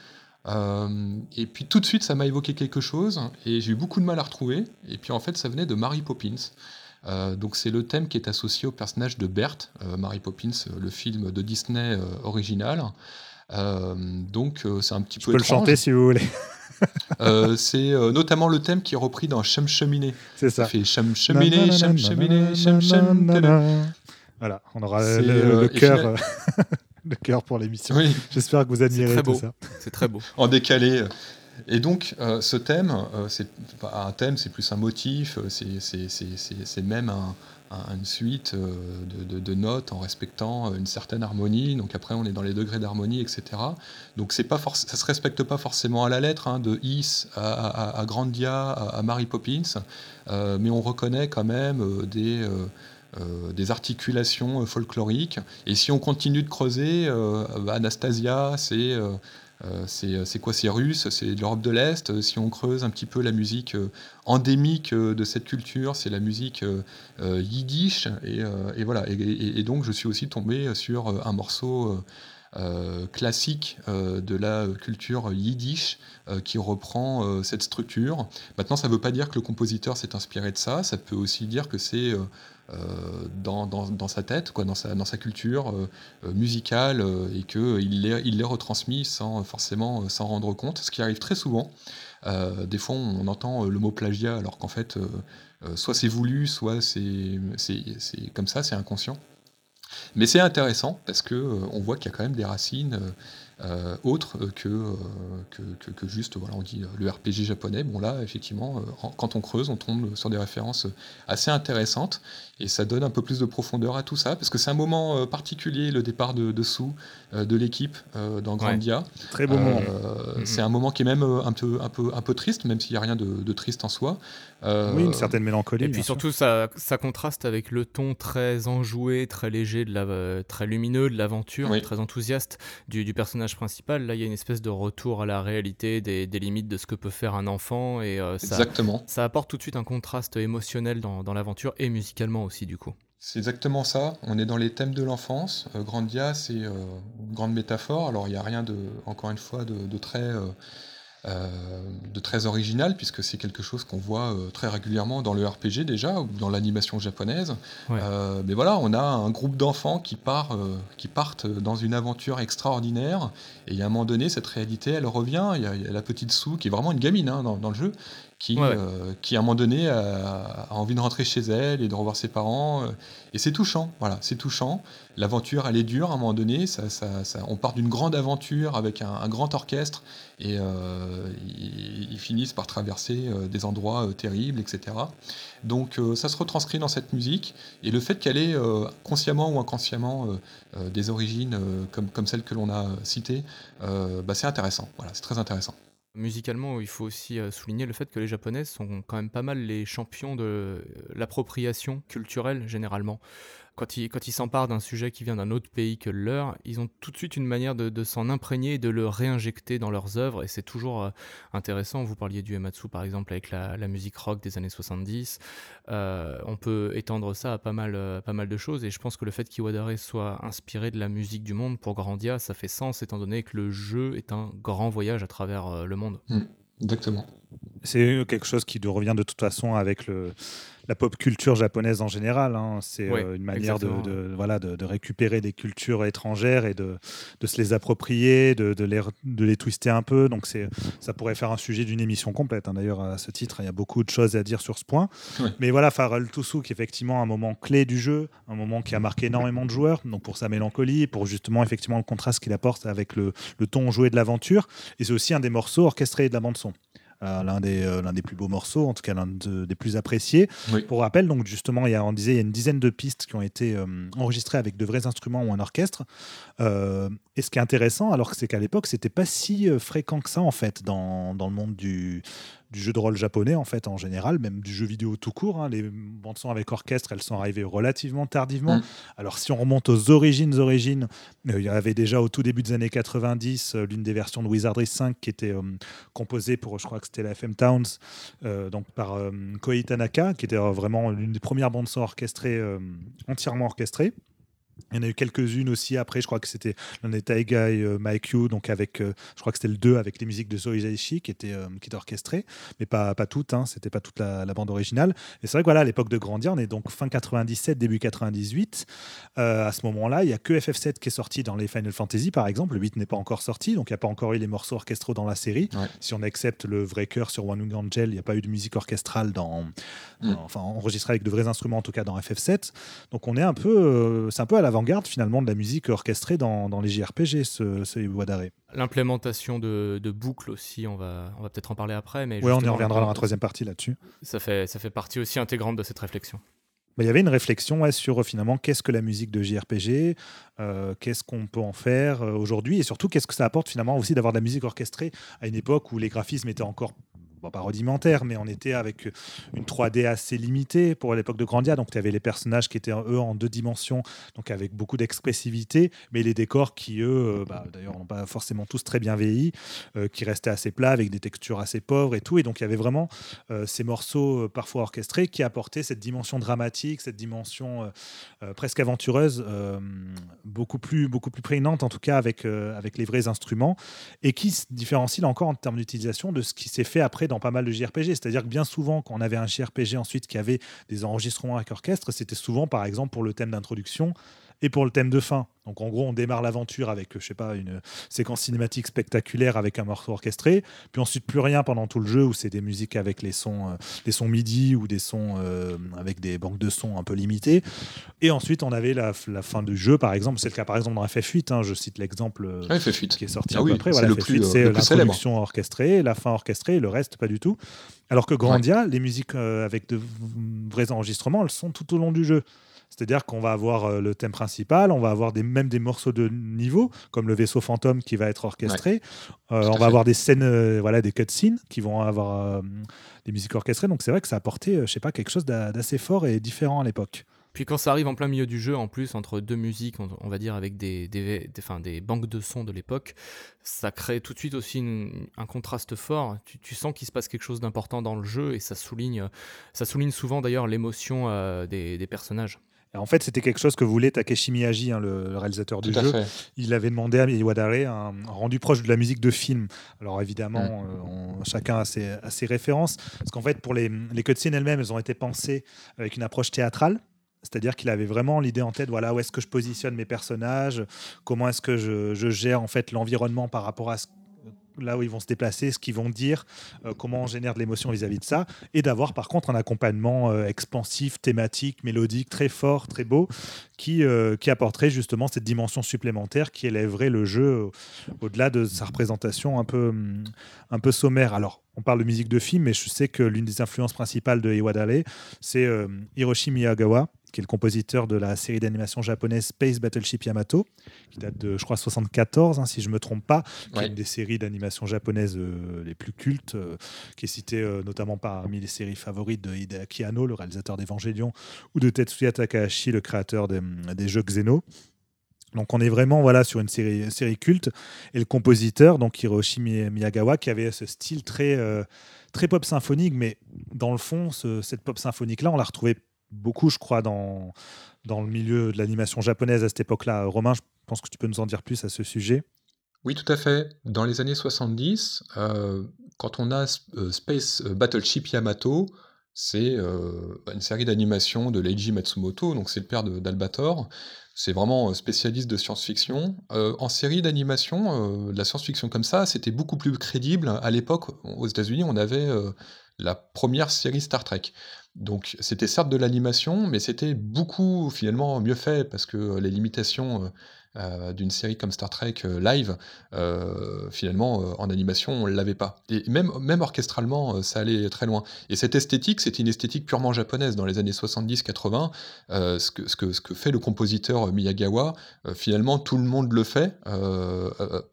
et puis tout de suite, ça m'a évoqué quelque chose, et j'ai eu beaucoup de mal à retrouver. Et puis en fait, ça venait de Mary Poppins. donc c'est le thème qui est associé au personnage de Bert, Mary Poppins, le film de Disney original. Donc c'est un petit Je peu peux le chanter si vous voulez. Euh, c'est euh, notamment le thème qui est repris dans Chum Cheminée. C'est ça. Fait Chum Cheminée, Chum Cheminée, Chum. Voilà, on aura le, euh, cœur, euh, le cœur pour l'émission. Oui, J'espère que vous admirez tout beau. ça. C'est très beau. en décalé. Et donc, euh, ce thème, euh, c'est pas un thème, c'est plus un motif, euh, c'est- même un- un- une suite de, de- notes en respectant une certaine harmonie. Donc après, on est dans les degrés d'harmonie, etc. Donc c'est pas ça se respecte pas forcément à la lettre, hein, de Is à, Grandia, à, Mary Poppins, mais on reconnaît quand même des... des articulations folkloriques. Et si on continue de creuser, Anastasia, c'est euh, c'est c'est quoi C'est russe, c'est de l'Europe de l'Est. Euh, Si on creuse un petit peu la musique euh, endémique euh, de cette culture, c'est la musique euh, euh, yiddish. Et, euh, voilà. Et, donc, je suis aussi tombé sur euh, un morceau euh, euh, classique euh, de la culture yiddish euh, qui reprend euh, cette structure. Maintenant, ça ne veut pas dire que le compositeur s'est inspiré de ça. Ça peut aussi dire que c'est euh, euh, dans, dans- sa tête, dans, sa, culture euh, euh, musicale, euh, et qu'il l'ait il sans forcément euh, s'en rendre compte, ce qui arrive très souvent. Euh, des fois, on entend euh, le mot plagiat, alors qu'en fait, euh, euh, soit c'est voulu, soit c'est comme ça, c'est inconscient. Mais c'est intéressant parce que euh, on voit qu'il y a quand même des racines euh, autres euh, que, juste, voilà, dit euh, le RPG japonais. Bon là, effectivement, en- quand on creuse, on tombe sur des références assez intéressantes et ça donne un peu plus de profondeur à tout ça parce que c'est un moment particulier, le départ de, de de l'équipe euh, dans Grandia. Très beau moment. Euh, Mhm. C'est un moment qui est même euh, un peu, un peu, un peu triste, même s'il n'y a rien de, de triste en soi. Euh, Oui, une certaine mélancolie. Et puis surtout, ça, ça contraste avec le ton très enjoué, très léger, de la, euh, très lumineux de l'aventure, Oui. très enthousiaste du, du personnage principal. Là, il y a une espèce de retour à la réalité, des, des limites de ce que peut faire un enfant, et euh, ça, Exactement. ça apporte tout de suite un contraste émotionnel dans, dans l'aventure, et musicalement aussi, du coup. C'est exactement ça. On est dans les thèmes de l'enfance. Euh, Grandia, c'est euh, une grande métaphore. Alors, il n'y a rien de, encore une fois, de, de très, euh, euh, de très original, puisque c'est quelque chose qu'on voit très régulièrement dans le RPG déjà, ou dans l'animation japonaise. Ouais. Mais voilà, on a un groupe d'enfants qui, part, qui partent dans une aventure extraordinaire. Et a un moment donné, cette réalité, elle revient. Il y a, il y a la petite Sue, qui est vraiment une gamine hein, dans, dans le jeu, qui, Ouais, ouais. euh, qui à un moment donné a, a envie de rentrer chez elle et de revoir ses parents. euh, et c'est touchant, voilà, c'est touchant. L'aventure, elle est dure à un moment donné. Ça, ça- ça- on part d'une grande aventure avec un, un grand orchestre et euh, ils, ils finissent par traverser euh, des endroits terribles, etc. Donc ça se retranscrit dans cette musique et le fait qu'elle ait consciemment ou inconsciemment des origines comme, comme celles que l'on a citées, euh, bah, c'est intéressant. Voilà, c'est très intéressant. Musicalement, il faut aussi euh, souligner le fait que les Japonaises sont quand même pas mal les champions de euh, l'appropriation culturelle, généralement. Quand ils s'emparent d'un sujet qui vient d'un autre pays que le leur, ils ont tout de suite une manière de, s'en imprégner et de le réinjecter dans leurs œuvres, et c'est toujours euh, intéressant. Vous parliez du Ematsu, par exemple, avec la, musique rock des années 70. Euh, on peut étendre ça à pas mal, euh, pas mal de choses, et je pense que le fait qu'Iwadare soit inspiré de la musique du monde pour Grandia, ça fait sens, étant donné que le jeu est un grand voyage à travers le monde. Exactement. C'est quelque chose qui revient de toute façon avec le, la pop culture japonaise en général. hein. C'est euh, une manière de, voilà, de, de récupérer des cultures étrangères et de, de se les approprier, de, les, de les twister un peu. Donc ça pourrait faire un sujet d'une émission complète. hein. D'ailleurs, à ce titre, il y a beaucoup de choses à dire sur ce point. Mais voilà, Farrell est effectivement un moment clé du jeu, un moment qui a marqué énormément de joueurs, donc pour sa mélancolie, pour justement effectivement le contraste qu'il apporte avec le, le ton joué de l'aventure. Et c'est aussi un des morceaux orchestrés de la bande-son. Euh, l'un des, euh, l'un des plus beaux morceaux, en tout cas l'un de- des plus appréciés. Oui. Pour rappel, donc justement, il y a, on disait, il y a une dizaine de pistes qui ont été euh, enregistrées avec de vrais instruments ou un orchestre. Et ce qui est intéressant, alors que c'est qu'à l'époque, c'était pas si euh, fréquent que ça en fait dans, dans le monde du, du jeu de rôle japonais en fait en général, même du jeu vidéo tout court. hein. Les bandes son avec orchestre, elles sont arrivées relativement tardivement. Mm. Alors si on remonte aux origines, origines, euh, il y avait déjà au tout début des années 90 euh, l'une des versions de Wizardry 5 qui était euh, composée pour, je crois que c'était la FM Towns, donc par Koei Tanaka, qui était vraiment l'une des premières bandes son orchestrées, entièrement orchestrées. Il y en a eu quelques-unes aussi après, je crois que c'était Taiga et Mike You, donc avec, je crois que c'était le 2 avec les musiques de Zoe Daishi qui étaient, qui étaient orchestrées, mais pas, pas toutes, hein, c'était pas toute la, bande originale. Et c'est vrai que voilà, à l'époque de Grandia, on est donc fin 97, début 98. à ce moment-là, il n'y a que FF7 qui est sorti dans les Final Fantasy, par exemple. Le 8 n'est pas encore sorti, donc il n'y a pas encore eu les morceaux orchestraux dans la série. Si on accepte le vrai cœur sur One Wing Angel, il n'y a pas eu de musique orchestrale dans, mm. enfin enregistrée avec de vrais instruments, en tout cas dans FF7. Donc on est un peu, c'est un peu à l'avant-garde finalement de la musique orchestrée dans, dans les JRPG, ce, ce d'arrêt. L'implémentation de, de, boucles aussi, on va, on va peut-être en parler après. Mais oui, on y reviendra dans la troisième partie là-dessus. Ça fait, ça fait partie aussi intégrante de cette réflexion. Bah, il y avait une réflexion sur finalement qu'est-ce que la musique de JRPG, euh, qu'est-ce qu'on peut en faire euh, aujourd'hui et surtout qu'est-ce que ça apporte finalement aussi d'avoir de la musique orchestrée à une époque où les graphismes étaient encore pas rudimentaire, mais on était avec une 3D assez limitée pour l'époque de Grandia. Donc, tu avais les personnages qui étaient, eux, en deux dimensions, donc avec beaucoup d'expressivité, mais les décors qui, eux, euh, bah, d'ailleurs, n'ont pas forcément tous très bien vieilli, euh, qui restaient assez plats, avec des textures assez pauvres et tout. Et donc, il y avait vraiment euh, ces morceaux parfois orchestrés qui apportaient cette dimension dramatique, cette dimension presque aventureuse, beaucoup, plus, beaucoup plus prégnante, en tout cas, avec, avec les vrais instruments, et qui se différencie encore en termes d'utilisation de ce qui s'est fait après dans pas mal de JRPG. C'est-à-dire que bien souvent, quand on avait un JRPG ensuite qui avait des enregistrements avec orchestre, c'était souvent, par exemple, pour le thème d'introduction et pour le thème de fin. Donc en gros, on démarre l'aventure avec, je sais pas, une séquence cinématique spectaculaire avec un morceau orchestré, puis ensuite plus rien pendant tout le jeu où c'est des musiques avec les sons, euh, des sons MIDI ou des sons euh, avec des banques de sons un peu limitées. Et ensuite, on avait la, fin du jeu, par exemple. C'est le cas par exemple dans FF8. Hein, je cite l'exemple euh, qui est sorti ah après. Voilà, FF8, c'est l'introduction orchestrée, la fin orchestrée, le reste pas du tout. Alors que Grandia, les musiques avec de vrais enregistrements, elles sont tout au long du jeu. C'est-à-dire qu'on va avoir euh, le thème principal, on va avoir des, même des morceaux de niveau, comme le vaisseau fantôme qui va être orchestré. Euh, on va avoir des scènes, euh, voilà, des cutscenes qui vont avoir des musiques orchestrées. Donc c'est vrai que ça a apporté, je sais pas, quelque chose d'assez fort et différent à l'époque. Puis quand ça arrive en plein milieu du jeu, en plus, entre deux musiques, on, va dire avec des, des, des, banques de sons de l'époque, ça crée tout de suite aussi un contraste fort. Tu, sens qu'il se passe quelque chose d'important dans le jeu et ça souligne, ça souligne souvent d'ailleurs l'émotion des, personnages. En fait, c'était quelque chose que voulait Takeshi Miyagi, hein, le, réalisateur du jeu. Il avait demandé à Iwadare un, rendu proche de la musique de film. Alors évidemment, mm. euh, chacun a ses, références. Parce qu'en fait, pour les, les cutscenes elles-mêmes, elles ont été pensées avec une approche théâtrale. C'est-à-dire qu'il avait vraiment l'idée en tête, voilà, où est-ce que je positionne mes personnages, comment est-ce que je, je, gère en fait l'environnement par rapport à ce là où ils vont se déplacer, ce qu'ils vont dire, euh, comment on génère de l'émotion vis-à-vis de ça, et d'avoir par contre un accompagnement euh, expansif, thématique, mélodique, très fort, très beau, qui, euh, qui apporterait justement cette dimension supplémentaire qui élèverait le jeu au-delà de sa représentation un peu, un peu sommaire. Alors, on parle de musique de film, mais je sais que l'une des influences principales de Iwadale, c'est Hiroshi Miyagawa, qui est le compositeur de la série d'animation japonaise Space Battleship Yamato, qui date de, je crois, 74, hein, si je ne me trompe pas, qui est une des séries d'animation japonaises euh, les plus cultes, euh, qui est citée euh, notamment parmi les séries favorites de Hideaki Anno, le réalisateur d'Evangelion, ou de Tetsuya Takahashi, le créateur des, jeux Xeno. Donc on est vraiment voilà sur une série, série culte et le compositeur donc Hiroshi Miyagawa qui avait ce style très très pop symphonique mais dans le fond cette pop symphonique là on l'a retrouvée beaucoup, je crois, dans, dans le milieu de l'animation japonaise à cette époque-là. Romain, je pense que tu peux nous en dire plus à ce sujet. Oui, tout à fait. Dans les années 70, euh, quand on a euh, Space euh, Battleship Yamato, c'est une série d'animation de Leiji Matsumoto, donc c'est le père d'Albator. C'est vraiment spécialiste de science-fiction. en série d'animation, la science-fiction comme ça, c'était beaucoup plus crédible. À l'époque, aux États-Unis, on avait la première série Star Trek. Donc c'était certes de l'animation, mais c'était beaucoup finalement mieux fait parce que les limitations euh, d'une série comme Star Trek euh, live, euh, finalement, en animation, on ne l'avait pas. Et même, même orchestralement, ça allait très loin. Et cette esthétique, c'était une esthétique purement japonaise dans les années 70-80. ce, que, ce, que, ce que fait le compositeur Miyagawa, finalement, tout le monde le fait,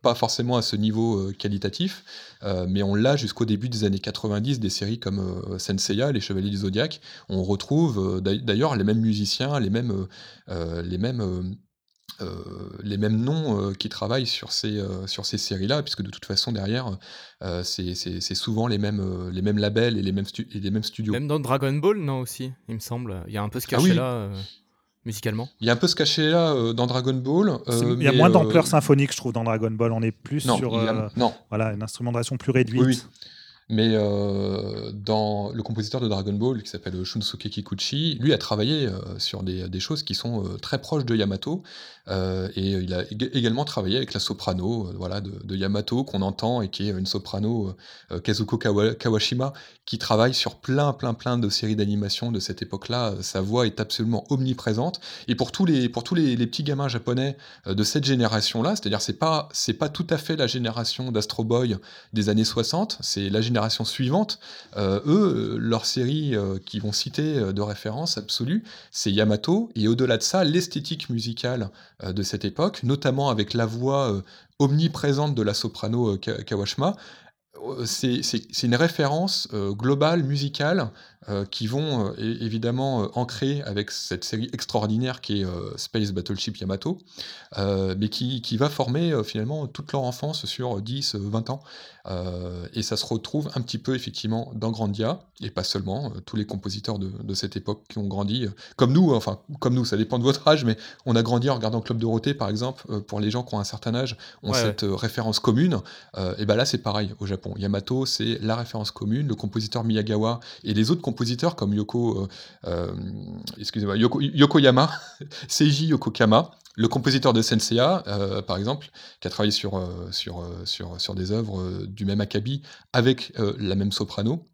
pas forcément à ce niveau qualitatif, mais on l'a jusqu'au début des années 90, des séries comme Senseiya, Les Chevaliers du Zodiac. On retrouve d'ailleurs les mêmes musiciens, les mêmes, les mêmes les mêmes noms euh, qui travaillent sur ces, euh, sur ces séries-là, puisque de toute façon, derrière, c'est souvent les mêmes, les mêmes labels et les mêmes, et les mêmes studios. Même dans Dragon Ball, non, aussi, il me semble. Il y a un peu ce ah cachet-là. musicalement Il y a un peu ce cachet-là dans Dragon Ball. il y a moins d'ampleur symphonique, je trouve, dans Dragon Ball. On est plus sur non. Voilà, une instrumentation plus réduite. Oui, mais euh, dans le compositeur de Dragon Ball, qui s'appelle Shunsuke Kikuchi, lui a travaillé euh, sur des, des, choses qui sont euh, très proches de Yamato, euh, et il a également travaillé avec la soprano voilà, de, Yamato, qu'on entend, et qui est une soprano, Kazuko Kawashima, qui travaille sur plein, plein, plein de séries d'animation de cette époque-là. Sa voix est absolument omniprésente, et pour tous les, pour tous les, petits gamins japonais de cette génération-là, c'est-à-dire c'est pas, c'est pas tout à fait la génération d'Astro Boy des années 60, c'est la génération suivante, euh, eux, leur série euh, qui vont citer euh, de référence absolue, c'est Yamato, et au-delà de ça, l'esthétique musicale de cette époque, notamment avec la voix omniprésente de la soprano Kawashima, c'est une référence globale, musicale, euh, qui vont euh, évidemment euh, ancrer avec cette série extraordinaire qui est Space Battleship Yamato, mais qui, qui, va former finalement toute leur enfance sur 10, 20 ans. et ça se retrouve un petit peu effectivement dans Grandia, et pas seulement, tous les compositeurs de, de, cette époque qui ont grandi, comme nous, enfin comme nous, ça dépend de votre âge, mais on a grandi en regardant Club Dorothée par exemple, pour les gens qui ont un certain âge, ont cette référence commune, et ben là c'est pareil au Japon. Yamato c'est la référence commune, le compositeur Miyagawa et les autres compositeurs compositeurs comme Yoko, euh, euh, Yoko, Yokoyama, Seiji Yokokama, le compositeur de Senseiya, euh, par exemple, qui a travaillé sur des œuvres du même acabit avec la même soprano.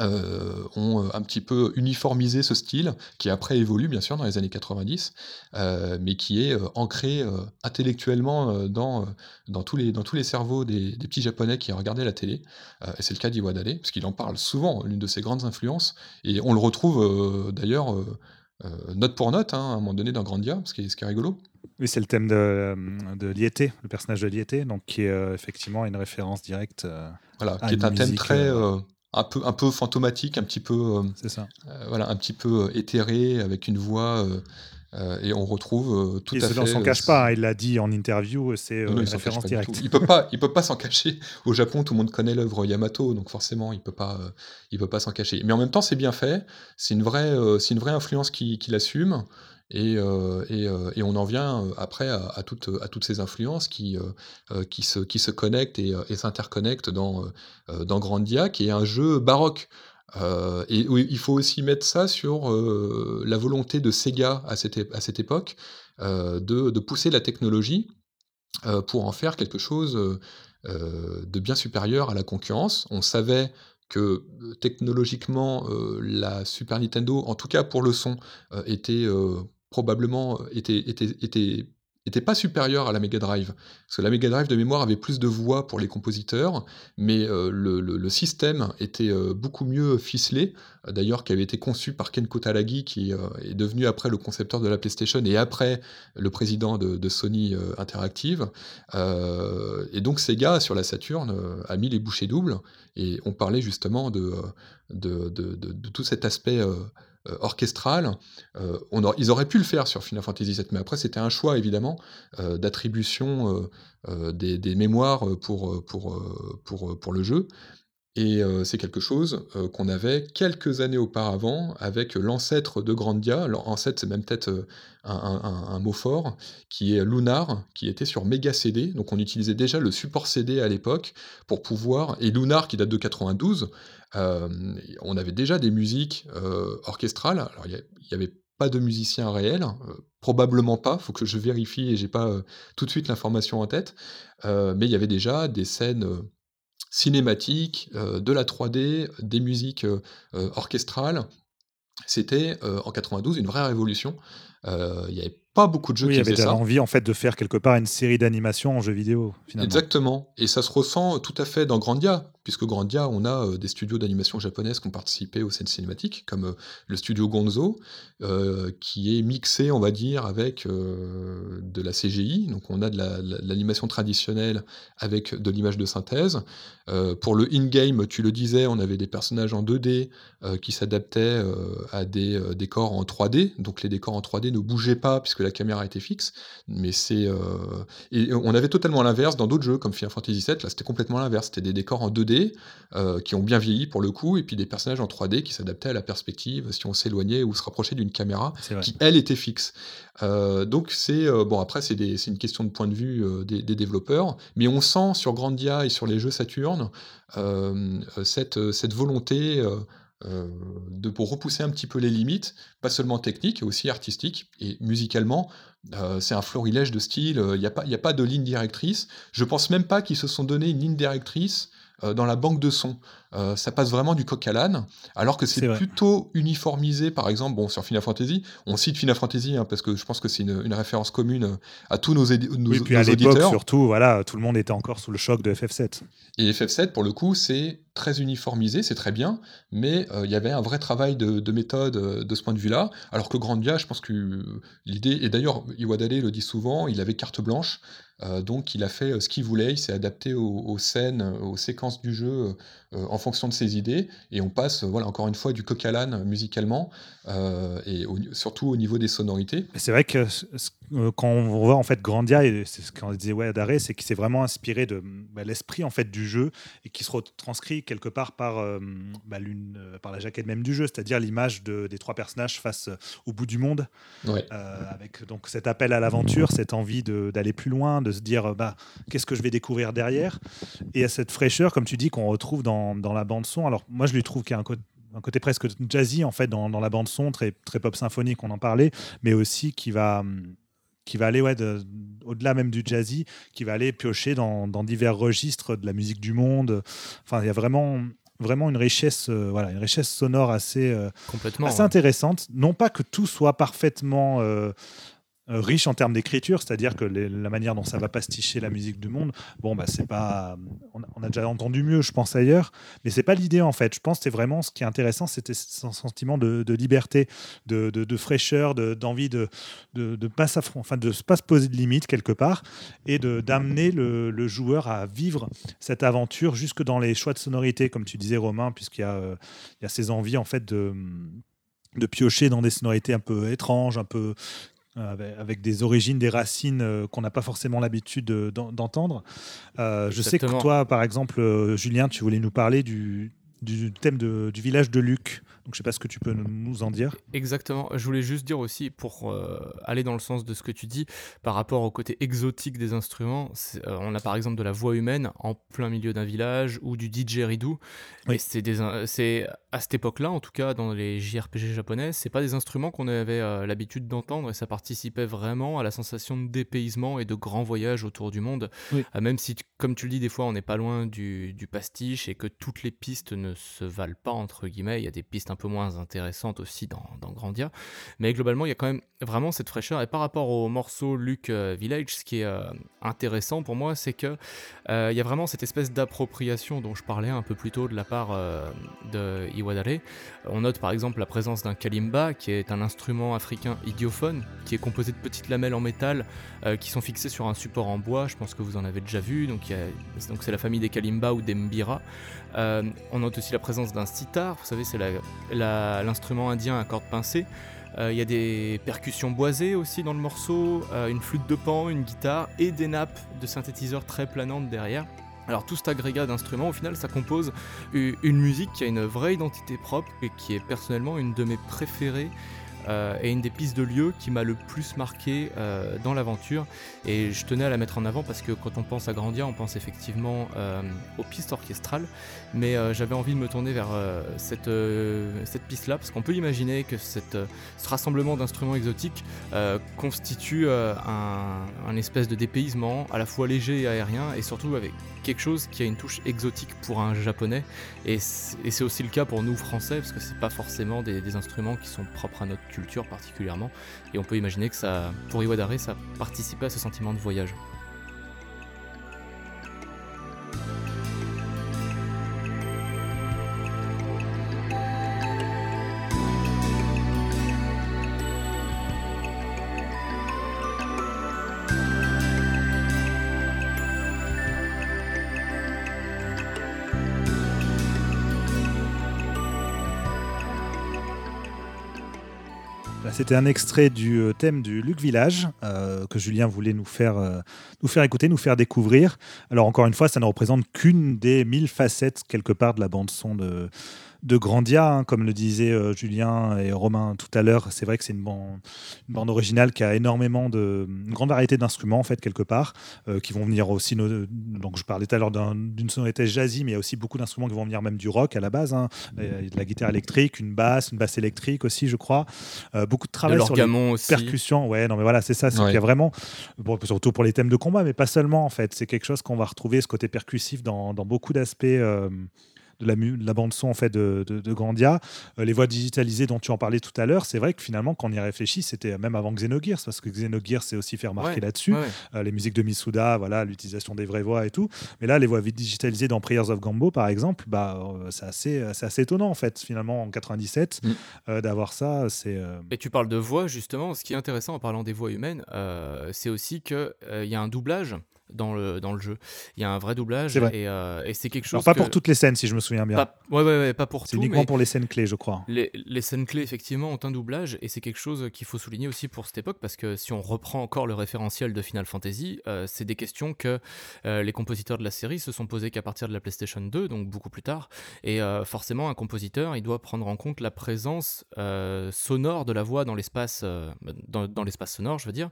Euh, ont euh, un petit peu uniformisé ce style, qui après évolue bien sûr dans les années 90, euh, mais qui est ancré intellectuellement dans, dans, tous les, dans tous les cerveaux des, petits japonais qui regardaient la télé. et c'est le cas d'Iwadale, parce qu'il en parle souvent, l'une de ses grandes influences, et on le retrouve d'ailleurs note pour note, hein, à un moment donné dans Grandia, ce qui est, ce qui est rigolo. Oui, c'est le thème de, de Liété, le personnage de Liété, donc qui est effectivement une référence directe. voilà, qui est un thème très un peu, un peu fantomatique, un petit peu, euh, c'est ça. Euh, voilà, un petit peu euh, éthéré, avec une voix. et on retrouve tout à fait. Il s'en cache pas, hein, il l'a dit en interview, c'est une référence directe. Il peut pas, il peut pas s'en cacher. Au Japon, tout le monde connaît l'œuvre Yamato, donc forcément, il peut pas, il peut pas s'en cacher. Mais en même temps, c'est bien fait. C'est une vraie, c'est une vraie influence qu'il qui assume. Et, euh, euh, et, on en vient euh, après à, toutes, à toutes ces influences qui, qui, se, qui se connectent et, s'interconnectent dans, dans Grandia, qui est un jeu baroque. et il faut aussi mettre ça sur la volonté de Sega à cette, à cette époque de, de, pousser la technologie pour en faire quelque chose de bien supérieur à la concurrence. On savait que technologiquement, la Super Nintendo, en tout cas pour le son, était probablement était, était, pas supérieur à la Mega Drive. Parce que la Mega Drive de mémoire avait plus de voix pour les compositeurs, mais euh, le, système était euh, beaucoup mieux ficelé, d'ailleurs qui avait été conçu par Ken Kutaragi, qui euh, est devenu après le concepteur de la PlayStation et après le président de, Sony Interactive. et donc Sega, sur la Saturn, a mis les bouchées doubles, et on parlait justement de tout cet aspect euh, orchestral. Euh, ils auraient pu le faire sur Final Fantasy VII, mais après c'était un choix évidemment euh, d'attribution des, mémoires pour, le jeu. Et c'est quelque chose qu'on avait quelques années auparavant avec l'ancêtre de Grandia. L'ancêtre, c'est même peut-être un, mot fort, qui est Lunar, qui était sur Mega CD. Donc on utilisait déjà le support CD à l'époque pour pouvoir. Et Lunar, qui date de 92, on avait déjà des musiques orchestrales. Alors il n'y avait pas de musiciens réels, probablement pas, faut que je vérifie et j'ai pas tout de suite l'information en tête, mais il y avait déjà des scènes cinématique, euh, de la 3D, des musiques euh, euh, orchestrales. C'était en 92 une vraie révolution. Il y avait pas beaucoup de jeux oui, qui. Il y avait envie en fait de faire quelque part une série d'animation en jeu vidéo. Finalement. Exactement. Et ça se ressent tout à fait dans Grandia, puisque Grandia, on a euh, des studios d'animation japonaises qui ont participé aux scènes cinématiques, comme euh, le studio Gonzo, euh, qui est mixé, on va dire, avec de la CGI. Donc on a de l'animation traditionnelle avec de l'image de synthèse. pour le in-game, tu le disais, on avait des personnages en 2D qui s'adaptaient à des décors en 3D. Donc les décors en 3D ne bougeaient pas, puisque la caméra était fixe. Mais c'est. et on avait totalement l'inverse dans d'autres jeux, comme Final Fantasy VII, là c'était complètement l'inverse. C'était des décors en 2D 2D, euh, qui ont bien vieilli pour le coup, et puis des personnages en 3D qui s'adaptaient à la perspective si on s'éloignait ou se rapprochait d'une caméra qui, elle, était fixe. Euh, donc c'est bon après c'est une question de point de vue des, développeurs, mais on sent sur Grandia et sur les jeux Saturn cette, cette volonté euh, de, pour repousser un petit peu les limites, pas seulement techniques, mais aussi artistiques. Et musicalement, euh, c'est un florilège de style, il n'y a, pas, a pas de ligne directrice. Je pense même pas qu'ils se sont donné une ligne directrice euh, dans la banque de sons. Euh, ça passe vraiment du coq à l'âne, alors que c'est plutôt uniformisé, par exemple, bon, sur Final Fantasy, on cite Final Fantasy hein, parce que je pense que c'est une, référence commune à tous nos, nos, oui, puis à l'époque, surtout, voilà, tout le monde était encore sous le choc de FF7. Et FF7, pour le coup, c'est très uniformisé, c'est très bien, mais euh, il y avait un vrai travail de, méthode de ce point de vue-là, alors que Grandia, je pense que l'idée, et d'ailleurs, Iwadale le dit souvent, il avait carte blanche, euh, donc il a fait euh, ce qu'il voulait, il s'est adapté aux, scènes, euh, aux séquences du jeu en fonction de ses idées, et on passe, voilà, encore une fois, du coq à l'âne musicalement, et surtout au niveau des sonorités. C'est vrai que quand on voit en fait Grandia, et c'est ce qu'on disait ouais, d'arrêt, c'est qu'il s'est vraiment inspiré de bah, l'esprit en fait du jeu, et qui se retranscrit quelque part par, bah, par la jaquette même du jeu, c'est-à-dire l'image de, des trois personnages face au bout du monde, avec donc cet appel à l'aventure, cette envie d'aller plus loin, de se dire bah, qu'est-ce que je vais découvrir derrière? Et à cette fraîcheur, comme tu dis, qu'on retrouve dans, dans la bande-son. Alors, moi, je lui trouve qu'il y a un côté un côté presque jazzy en fait dans, dans la bande son très très pop symphonique on en parlait mais aussi qui va qui va aller ouais, au-delà même du jazzy, qui va aller piocher dans, dans, divers registres de la musique du monde. Enfin, il y a vraiment, vraiment une richesse, euh, voilà, une richesse sonore assez, euh, Complètement, assez intéressante. Non pas que tout soit parfaitement euh, riche en termes d'écriture, c'est-à-dire que la manière dont ça va pasticher la musique du monde, bon, bah, c'est pas. On, a déjà entendu mieux, je pense, ailleurs, mais c'est pas l'idée en fait. Je pense que c'est vraiment ce qui est intéressant, c'était ce sentiment de, liberté, de, fraîcheur, d'envie de de, de, pas enfin, pas se poser de limites quelque part et d'amener le, joueur à vivre cette aventure jusque dans les choix de sonorité, comme tu disais, Romain, puisqu'il y, euh, a ces envies en fait de piocher dans des sonorités un peu étranges, un peu euh, avec, des origines, des racines euh, qu'on n'a pas forcément l'habitude d'entendre. Euh, je sais que toi, par exemple, Julien, tu voulais nous parler du, du thème du village de Luc. Donc je sais pas ce que tu peux nous en dire. Exactement. Je voulais juste dire aussi, pour euh, aller dans le sens de ce que tu dis, par rapport au côté exotique des instruments, euh, on a par exemple de la voix humaine en plein milieu d'un village ou du didgeridoo. Oui. c'est à cette époque-là, en tout cas dans les JRPG japonais, c'est pas des instruments qu'on avait euh, l'habitude d'entendre et ça participait vraiment à la sensation de dépaysement et de grand voyage autour du monde. même si, comme tu le dis, des fois on n'est pas loin du, du pastiche et que toutes les pistes ne se valent pas entre guillemets. Il y a des pistes un peu moins intéressantes aussi dans, Grandia. Mais globalement, il y a quand même vraiment cette fraîcheur. Et par rapport au morceau Luke euh, Village, ce qui est euh, intéressant pour moi, c'est que euh, il y a vraiment cette espèce d'appropriation dont je parlais un peu plus tôt de la part de Iwadare. On note par exemple la présence d'un kalimba, qui est un instrument africain idiophone, qui est composé de petites lamelles en métal qui sont fixées sur un support en bois. Je pense que vous en avez déjà vu. Donc c'est la famille des kalimba ou des mbira. On note aussi la présence d'un sitar. Vous savez, c'est l'instrument indien à cordes pincées. Euh, il y a des percussions boisées aussi dans le morceau, euh, une flûte de pan, une guitare et des nappes de synthétiseurs très planantes derrière. Alors tout cet agrégat d'instruments, au final, ça compose une musique qui a une vraie identité propre et qui est personnellement une de mes préférées euh, et une des pistes de lieu qui m'a le plus marqué euh, dans l'aventure. Et je tenais à la mettre en avant parce que quand on pense à Grandia, on pense effectivement euh, aux pistes orchestrales, mais j'avais envie de me tourner vers cette, cette piste-là parce qu'on peut imaginer que ce rassemblement d'instruments exotiques constitue un, espèce de dépaysement à la fois léger et aérien et surtout avec quelque chose qui a une touche exotique pour un japonais. Et c'est aussi le cas pour nous français, parce que c'est pas forcément des, instruments qui sont propres à notre culture particulièrement. Et on peut imaginer que ça, pour Iwadare, ça participait à ce sentiment de voyage. C'était un extrait du euh, thème du Luc Village euh, que Julien voulait nous faire, euh, nous faire écouter, nous faire découvrir. Alors encore une fois, ça ne représente qu'une des mille facettes quelque part de la bande son de, de Grandia, hein, comme le disaient euh, Julien et Romain tout à l'heure. C'est vrai que c'est une, bande, une bande originale qui a énormément de, une grande variété d'instruments en fait quelque part, euh, qui vont venir aussi. nos- donc je parlais tout à l'heure d'un- d'une sonorité jazzy, mais il y a aussi beaucoup d'instruments qui vont venir même du rock à la base. hein. Euh, Il y a de la guitare électrique, une basse, une basse électrique aussi, je crois. Euh, beaucoup de De travail sur les aussi. percussions. Ouais, non mais voilà, c'est ça. C'est Ouais. qu'il y a vraiment, bon, surtout pour les thèmes de combat, mais pas seulement en fait. C'est quelque chose qu'on va retrouver ce côté percussif dans, dans beaucoup d'aspects. De la, mu- de la bande son en fait de, de- de Grandia, Euh, les voix digitalisées dont tu en parlais tout à l'heure, c'est vrai que finalement quand on y réfléchit, c'était même avant Xenogears parce que Xenogears s'est aussi fait remarquer Ouais, là-dessus. ouais. Euh, les musiques de Misuda, voilà, l'utilisation des vraies voix et tout. Mais là, les voix digitalisées dans Prayers of Gambo, par exemple, bah, euh, c'est assez, c'est assez étonnant en fait finalement en 97 Mm. euh, d'avoir ça. C'est euh, Et tu parles de voix, justement. Ce qui est intéressant en parlant des voix humaines, euh, c'est aussi qu'il y a un doublage dans le, dans le jeu. Il y a un vrai doublage. Vrai. Et, euh, et c'est quelque chose. alors pas que- pour toutes les scènes si je me souviens bien. Pas, ouais, ouais, ouais, pas pour C'est uniquement mais pour les scènes clés, je crois. Les, les scènes clés, effectivement, ont un doublage, et c'est quelque chose qu'il faut souligner aussi pour cette époque, parce que si on reprend encore le référentiel de Final Fantasy, euh, c'est des questions que euh, les compositeurs de la série se sont posées qu'à partir de la PlayStation 2, donc beaucoup plus tard. Et forcément, un compositeur, il doit prendre en compte la présence sonore de la voix dans l'espace, dans, dans l'espace sonore, je veux dire.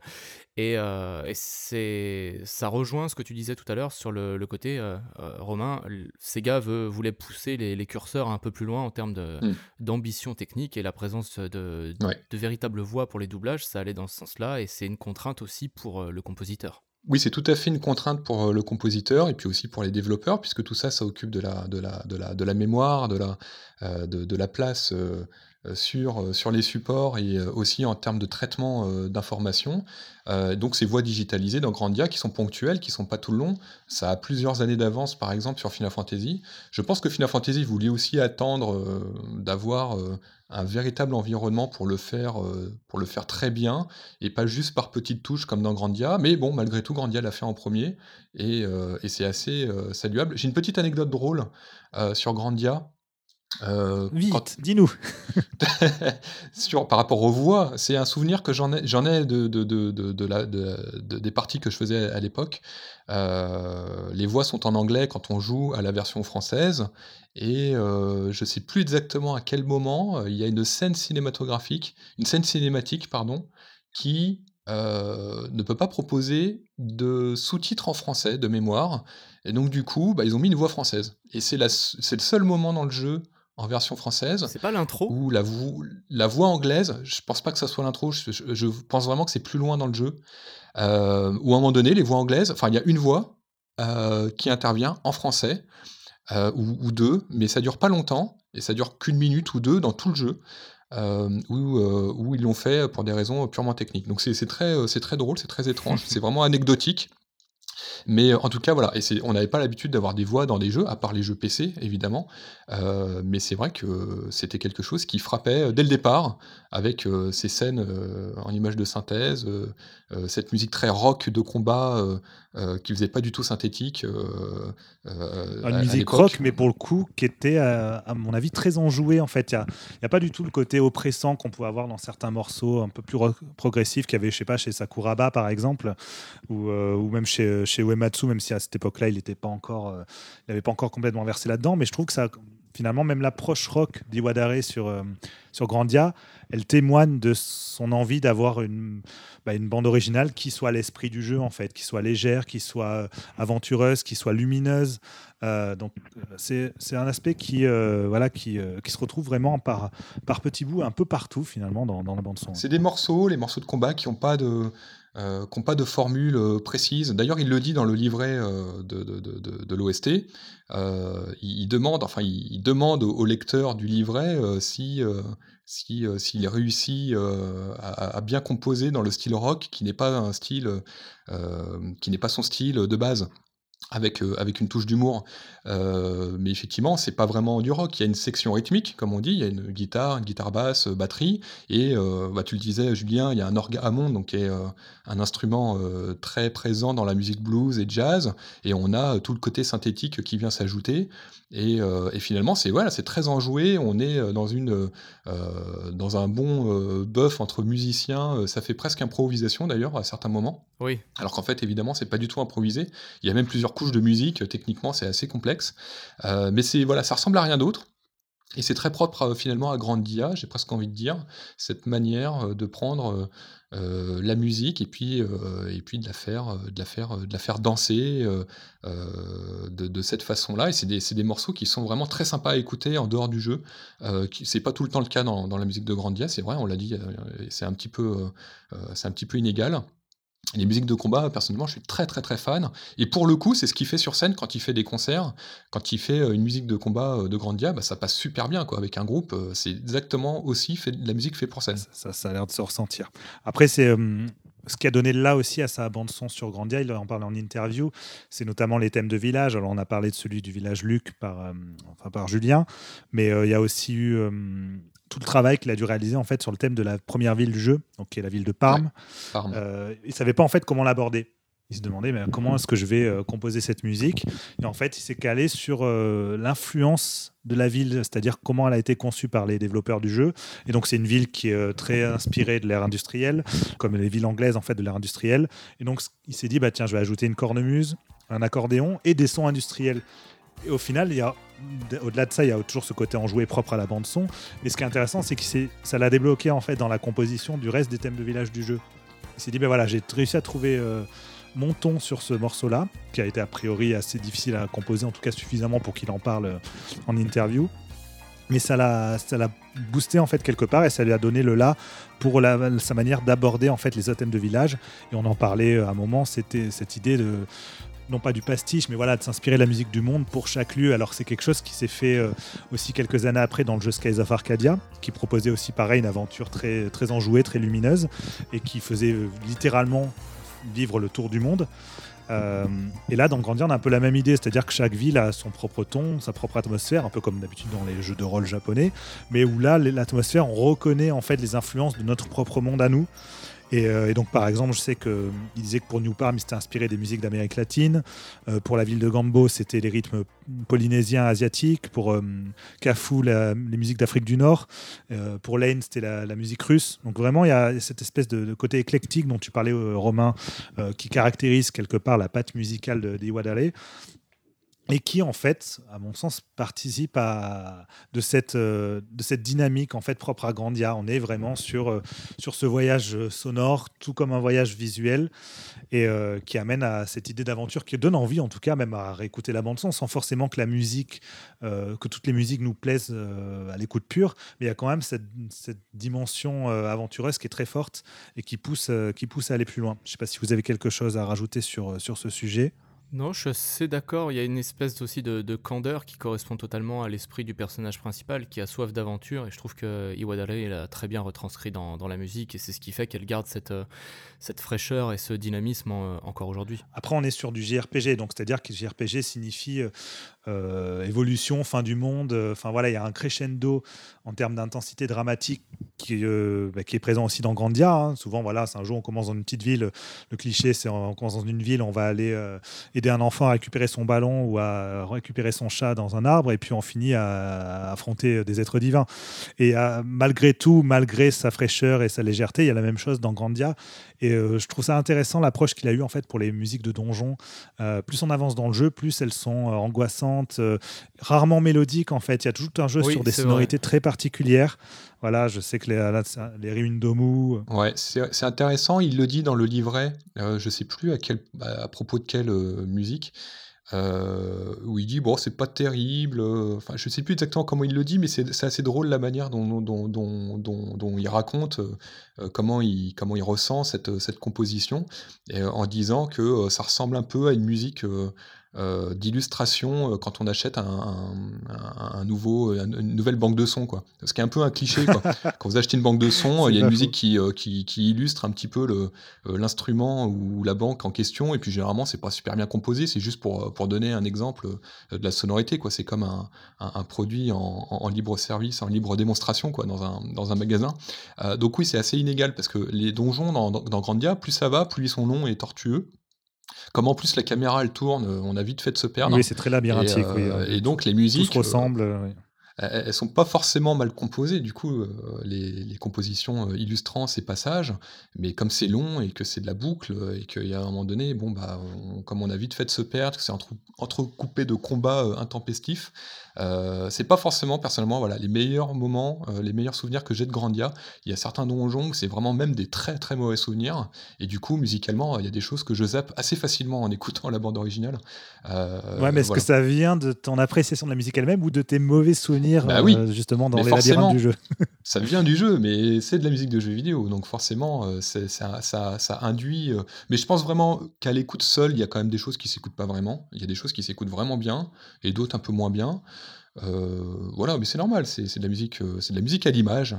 Et, et c'est, ça rejoint ce que tu disais tout à l'heure sur le, le côté euh, euh, Romain. Sega veut, voulait pousser les, les curseurs un peu plus loin en termes de, Mm. d'ambition technique et la présence de, de, Ouais. de véritables voix pour les doublages, ça allait dans ce sens-là et c'est une contrainte aussi pour euh, le compositeur. Oui, c'est tout à fait une contrainte pour le compositeur et puis aussi pour les développeurs, puisque tout ça, ça occupe de la, de la, de la, de la mémoire, de la, euh, de, de la place euh, sur, euh, sur les supports et euh, aussi en termes de traitement euh, d'informations. Euh, donc ces voix digitalisées dans Grandia qui sont ponctuelles, qui sont pas tout le long, ça a plusieurs années d'avance par exemple sur Final Fantasy. Je pense que Final Fantasy voulait aussi attendre euh, d'avoir euh, un véritable environnement pour le faire, euh, pour le faire très bien et pas juste par petites touches comme dans Grandia. Mais bon, malgré tout, Grandia l'a fait en premier et, euh, et c'est assez euh, saluable. J'ai une petite anecdote drôle euh, sur Grandia. Euh, Vite, quand- dis-nous. sur, par rapport aux voix, c'est un souvenir que j'en ai, j'en ai de, de, de, de, la, de- de- des parties que je faisais à l'époque. Euh, les voix sont en anglais quand on joue à la version française. Et euh, je sais plus exactement à quel moment euh, il y a une scène cinématographique, une scène cinématique, pardon, qui euh, ne peut pas proposer de sous-titres en français de mémoire. Et donc du coup, bah, ils ont mis une voix française. Et c'est la c'est le seul moment dans le jeu en version française C'est pas l'intro? ou la, vo- la voix anglaise, je pense pas que ça soit l'intro, je, je- je pense vraiment que c'est plus loin dans le jeu, euh, où à un moment donné, les voix anglaises, enfin il y a une voix euh, qui intervient en français, euh, ou, ou deux, mais ça dure pas longtemps, et ça dure qu'une minute ou deux dans tout le jeu, euh, où, où ils l'ont fait pour des raisons purement techniques. Donc c'est c'est très, c'est très drôle, c'est très étrange, c'est vraiment anecdotique. Mais euh, en tout cas, voilà, et on n'avait pas l'habitude d'avoir des voix dans des jeux, à part les jeux PC, évidemment. Euh, mais c'est vrai que c'était quelque chose qui frappait euh, dès le départ, avec ces scènes en images de synthèse, cette musique très rock de combat euh, euh, qui faisait pas du tout synthétique. euh, euh, Une à musique rock, mais pour le coup, qui était, euh, à mon avis, très enjouée. En fait, il n'y a, pas du tout le côté oppressant qu'on pouvait avoir dans certains morceaux un peu plus rock- progressifs qu'il y avait, je sais pas, chez Sakuraba, par exemple, ou, euh, ou même chez, chez Uematsu, même si à cette époque-là, il n'était pas encore, euh, il n'avait pas encore complètement versé là-dedans. Mais je trouve que ça, finalement, même l'approche rock d'Iwadare sur, euh, sur Grandia, elle témoigne de son envie d'avoir une, bah, une bande originale qui soit l'esprit du jeu, en fait, qui soit légère, qui soit aventureuse, qui soit lumineuse. Euh, donc euh, c'est un aspect qui, euh, voilà, qui, euh, qui se retrouve vraiment par, par petits bouts un peu partout finalement dans, dans la bande son. C'est des morceaux, les morceaux de combat qui n'ont pas de euh, qui ont pas de formule euh, précise. D'ailleurs, il le dit dans le livret euh, de, l'OST. Euh, il, demande, enfin, il, demande au, lecteur du livret si euh, si s'il réussit à, à bien composer dans le style rock, qui n'est pas un style qui n'est pas son style de base. Avec, euh, avec une touche d'humour. Euh, mais effectivement, c'est pas vraiment du rock. Il y a une section rythmique, comme on dit, il y a une guitare, une guitare basse, euh, batterie, et bah, tu le disais, Julien, il y a un orgamon, donc qui est un instrument très présent dans la musique blues et jazz, et on a tout le côté synthétique qui vient s'ajouter. Et, finalement, c'est voilà, c'est très enjoué. On est dans une dans un bon bœuf entre musiciens. Ça fait presque improvisation d'ailleurs à certains moments. Oui. Alors qu'en fait, évidemment, c'est pas du tout improvisé. Il y a même plusieurs couches de musique. Techniquement, c'est assez complexe. Euh, mais c'est voilà, ça ressemble à rien d'autre. Et c'est très propre euh, finalement à Grandia, j'ai presque envie de dire, cette manière euh, de prendre la musique et puis, et puis de, la faire, de, la faire, de la faire danser de, cette façon-là. Et c'est des, des, morceaux qui sont vraiment très sympas à écouter en dehors du jeu. c'est pas tout le temps le cas dans, dans la musique de Grandia, c'est vrai, on l'a dit, c'est un, petit peu, c'est un petit peu inégal. Les musiques de combat, personnellement, je suis très très très fan. Et pour le coup, c'est ce qu'il fait sur scène quand il fait des concerts, quand il fait euh, une musique de combat euh, de Grandia, bah, ça passe super bien quoi. Avec un groupe, euh, c'est exactement aussi la musique fait pour scène. Ça, a l'air de se ressentir. Après, c'est ce qui a donné là aussi à sa bande son sur Grandia, il en parle en interview, c'est notamment les thèmes de village. Alors on a parlé de celui du village Luc par, enfin, par Julien, mais il y a aussi eu tout le travail qu'il a dû réaliser en fait sur le thème de la première ville du jeu, donc qui est la ville de Parme. Euh, il savait pas en fait comment l'aborder. Il se demandait mais comment est-ce que je vais euh, composer cette musique? Et en fait, il s'est calé sur euh, l'influence de la ville, c'est-à-dire comment elle a été conçue par les développeurs du jeu. Et donc c'est une ville qui est très inspirée de l'ère industrielle, comme les villes anglaises en fait de l'ère industrielle. Et donc il s'est dit bah tiens, je vais ajouter une cornemuse, un accordéon et des sons industriels. Et au final, il y a au-delà de ça, il y a toujours ce côté enjoué propre à la bande son. Et ce qui est intéressant, c'est que ça l'a débloqué en fait dans la composition du reste des thèmes de village du jeu. Il s'est dit, ben voilà, j'ai réussi à trouver euh, mon ton sur ce morceau-là, qui a été a priori assez difficile à composer, en tout cas suffisamment pour qu'il en parle euh, en interview. Mais ça l'a, boosté en fait quelque part et ça lui a donné le là pour sa manière d'aborder en fait les autres thèmes de village. Et on en parlait euh, à un moment, c'était cette idée de non pas du pastiche, mais voilà, de s'inspirer de la musique du monde pour chaque lieu. Alors c'est quelque chose qui s'est fait euh, aussi quelques années après dans le jeu Skies of Arcadia, qui proposait aussi pareil une aventure très, très enjouée, très lumineuse, et qui faisait euh, littéralement vivre le tour du monde. Euh, et là, dans Grandia, on a un peu la même idée, c'est-à-dire que chaque ville a son propre ton, sa propre atmosphère, un peu comme d'habitude dans les jeux de rôle japonais, mais où là, l'atmosphère, on reconnaît en fait les influences de notre propre monde à nous. Euh, et, donc, par exemple, je sais qu'il disait que pour New Parm, il s'était inspiré des musiques d'Amérique latine. Euh, pour la ville de Gambo, c'était les rythmes polynésiens, asiatiques. Pour euh, Kafou, les musiques d'Afrique du Nord. pour Lane, c'était la, musique russe. Donc, vraiment, il y a cette espèce de, côté éclectique dont tu parlais, Romain, qui caractérise quelque part la patte musicale de, d'Iwadale et qui en fait, à mon sens, participe à, de, cette, euh, de cette dynamique en fait propre à Grandia. On est vraiment sur, euh, sur ce voyage sonore, tout comme un voyage visuel, et euh, qui amène à cette idée d'aventure qui donne envie, en tout cas, même à réécouter la bande son, sans forcément que la musique, que toutes les musiques nous plaisent à l'écoute pure, mais il y a quand même cette, cette dimension aventureuse qui est très forte et qui pousse, qui pousse à aller plus loin. Je ne sais pas si vous avez quelque chose à rajouter sur, sur ce sujet. Non, je suis assez d'accord. Il y a une espèce aussi de, candeur qui correspond totalement à l'esprit du personnage principal qui a soif d'aventure. Et je trouve que Iwadare l'a très bien retranscrit dans, la musique. Et c'est ce qui fait qu'elle garde cette, euh, fraîcheur et ce dynamisme euh, encore aujourd'hui. Après, on est sur du JRPG. Donc, c'est-à-dire que JRPG signifie euh, évolution, fin du monde. Enfin, voilà, il y a un crescendo en termes d'intensité dramatique qui, bah, qui, est présent aussi dans Grandia. Hein. Souvent, voilà, c'est un jour, on commence dans une petite ville. Le cliché, c'est on commence dans une ville, on va aller aider un enfant à récupérer son ballon ou à récupérer son chat dans un arbre, et puis on finit à, affronter des êtres divins. Et euh, malgré tout, malgré sa fraîcheur et sa légèreté, il y a la même chose dans Grandia. Et euh, je trouve ça intéressant l'approche qu'il a eu en fait pour les musiques de donjon. Euh, plus on avance dans le jeu, plus elles sont angoissantes, rarement mélodiques en fait. Il y a tout un jeu sur des sonorités très particulières. Voilà, je sais que les, les ruines d'Omu. Ouais, c'est intéressant. Il le dit dans le livret. je ne sais plus à, quel, à propos de quelle musique. Euh, où il dit bon c'est pas terrible euh, enfin je sais plus exactement comment il le dit mais c'est assez drôle la manière dont, dont, dont, dont il raconte euh, comment, il, comment il ressent cette, cette composition en disant que ça ressemble un peu à une musique euh, d'illustration euh, quand on achète un, nouveau, une nouvelle banque de sons. Quoi. Ce qui est un peu un cliché. Quoi. quand vous achetez une banque de sons, il y a une musique qui, qui, illustre un petit peu l'instrument ou la banque en question. Et puis généralement, c'est pas super bien composé. C'est juste pour, pour donner un exemple de la sonorité. C'est comme un, un produit en, libre service, en libre démonstration quoi, dans, un, dans un magasin. donc oui, c'est assez inégal parce que les donjons dans, dans Grandia, plus ça va, plus ils sont longs et tortueux. Comme en plus la caméra elle tourne, euh, on a vite fait de se perdre. Oui, c'est très labyrinthique. Et, oui, euh, et donc les musiques. Tout se ressemble. Euh, elles sont pas forcément mal composées, du coup, les, compositions illustrant ces passages, mais comme c'est long et que c'est de la boucle, et qu'il y a un moment donné, bon, bah, comme on a vite fait de se perdre, que c'est entrecoupé de combats intempestifs, euh, c'est pas forcément personnellement voilà les meilleurs moments, euh, les meilleurs souvenirs que j'ai de Grandia. Il y a certains donjons où c'est vraiment même des très très mauvais souvenirs. Et du coup, musicalement, il y a des choses que je zappe assez facilement en écoutant la bande originale. Euh, ouais, mais est-ce que ça vient de ton appréciation de la musique elle-même ou de tes mauvais souvenirs bah oui. justement dans les labyrinthes du jeu? Ça vient du jeu, mais c'est de la musique de jeu vidéo, donc forcément, ça, ça, ça, induit. mais je pense vraiment qu'à l'écoute seule, il y a quand même des choses qui s'écoutent pas vraiment. Il y a des choses qui s'écoutent vraiment bien et d'autres un peu moins bien. Euh, voilà, mais c'est normal, c'est de la musique, euh, c'est de la musique à l'image.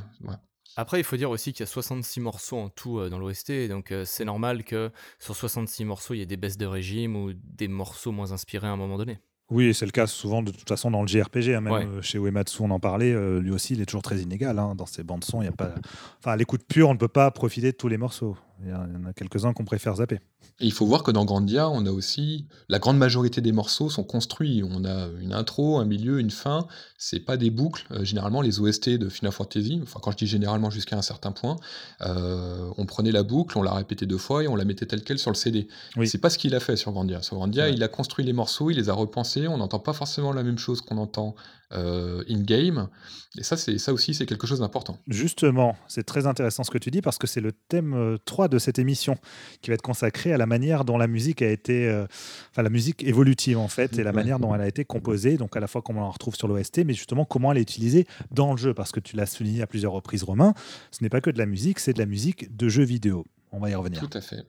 Après, il faut dire aussi qu'il y a 66 morceaux en tout euh, dans l'OST, donc c'est normal que sur 66 morceaux, il y ait des baisses de régime ou des morceaux moins inspirés à un moment donné. Oui, c'est le cas souvent de toute façon dans le JRPG. Hein, même chez Uematsu, on en parlait. lui aussi, il est toujours très inégal. Hein, dans ses bandes son, il y a pas. Enfin, à l'écoute pure, on ne peut pas profiter de tous les morceaux. Il y en a quelques-uns qu'on préfère zapper. Et il faut voir que dans Grandia, on a aussi la grande majorité des morceaux sont construits. On a une intro, un milieu, une fin. C'est pas des boucles. Euh, généralement, les OST de Final Fantasy, enfin quand je dis généralement jusqu'à un certain point, euh, on prenait la boucle, on la répétait deux fois et on la mettait telle quelle sur le CD. Oui. C'est pas ce qu'il a fait sur Grandia. Sur Grandia, il a construit les morceaux, il les a repensés. On n'entend pas forcément la même chose qu'on entend euh, in-game. Et ça, c'est ça aussi, c'est quelque chose d'important. Justement, c'est très intéressant ce que tu dis parce que c'est le thème 3 de cette émission qui va être consacré à la manière dont la musique a été, euh, enfin la musique évolutive en fait, et la manière dont elle a été composée, donc à la fois comment on la retrouve sur l'OST, mais justement comment elle est utilisée dans le jeu, parce que tu l'as souligné à plusieurs reprises, Romain, ce n'est pas que de la musique, c'est de la musique de jeux vidéo. On va y revenir. Tout à fait.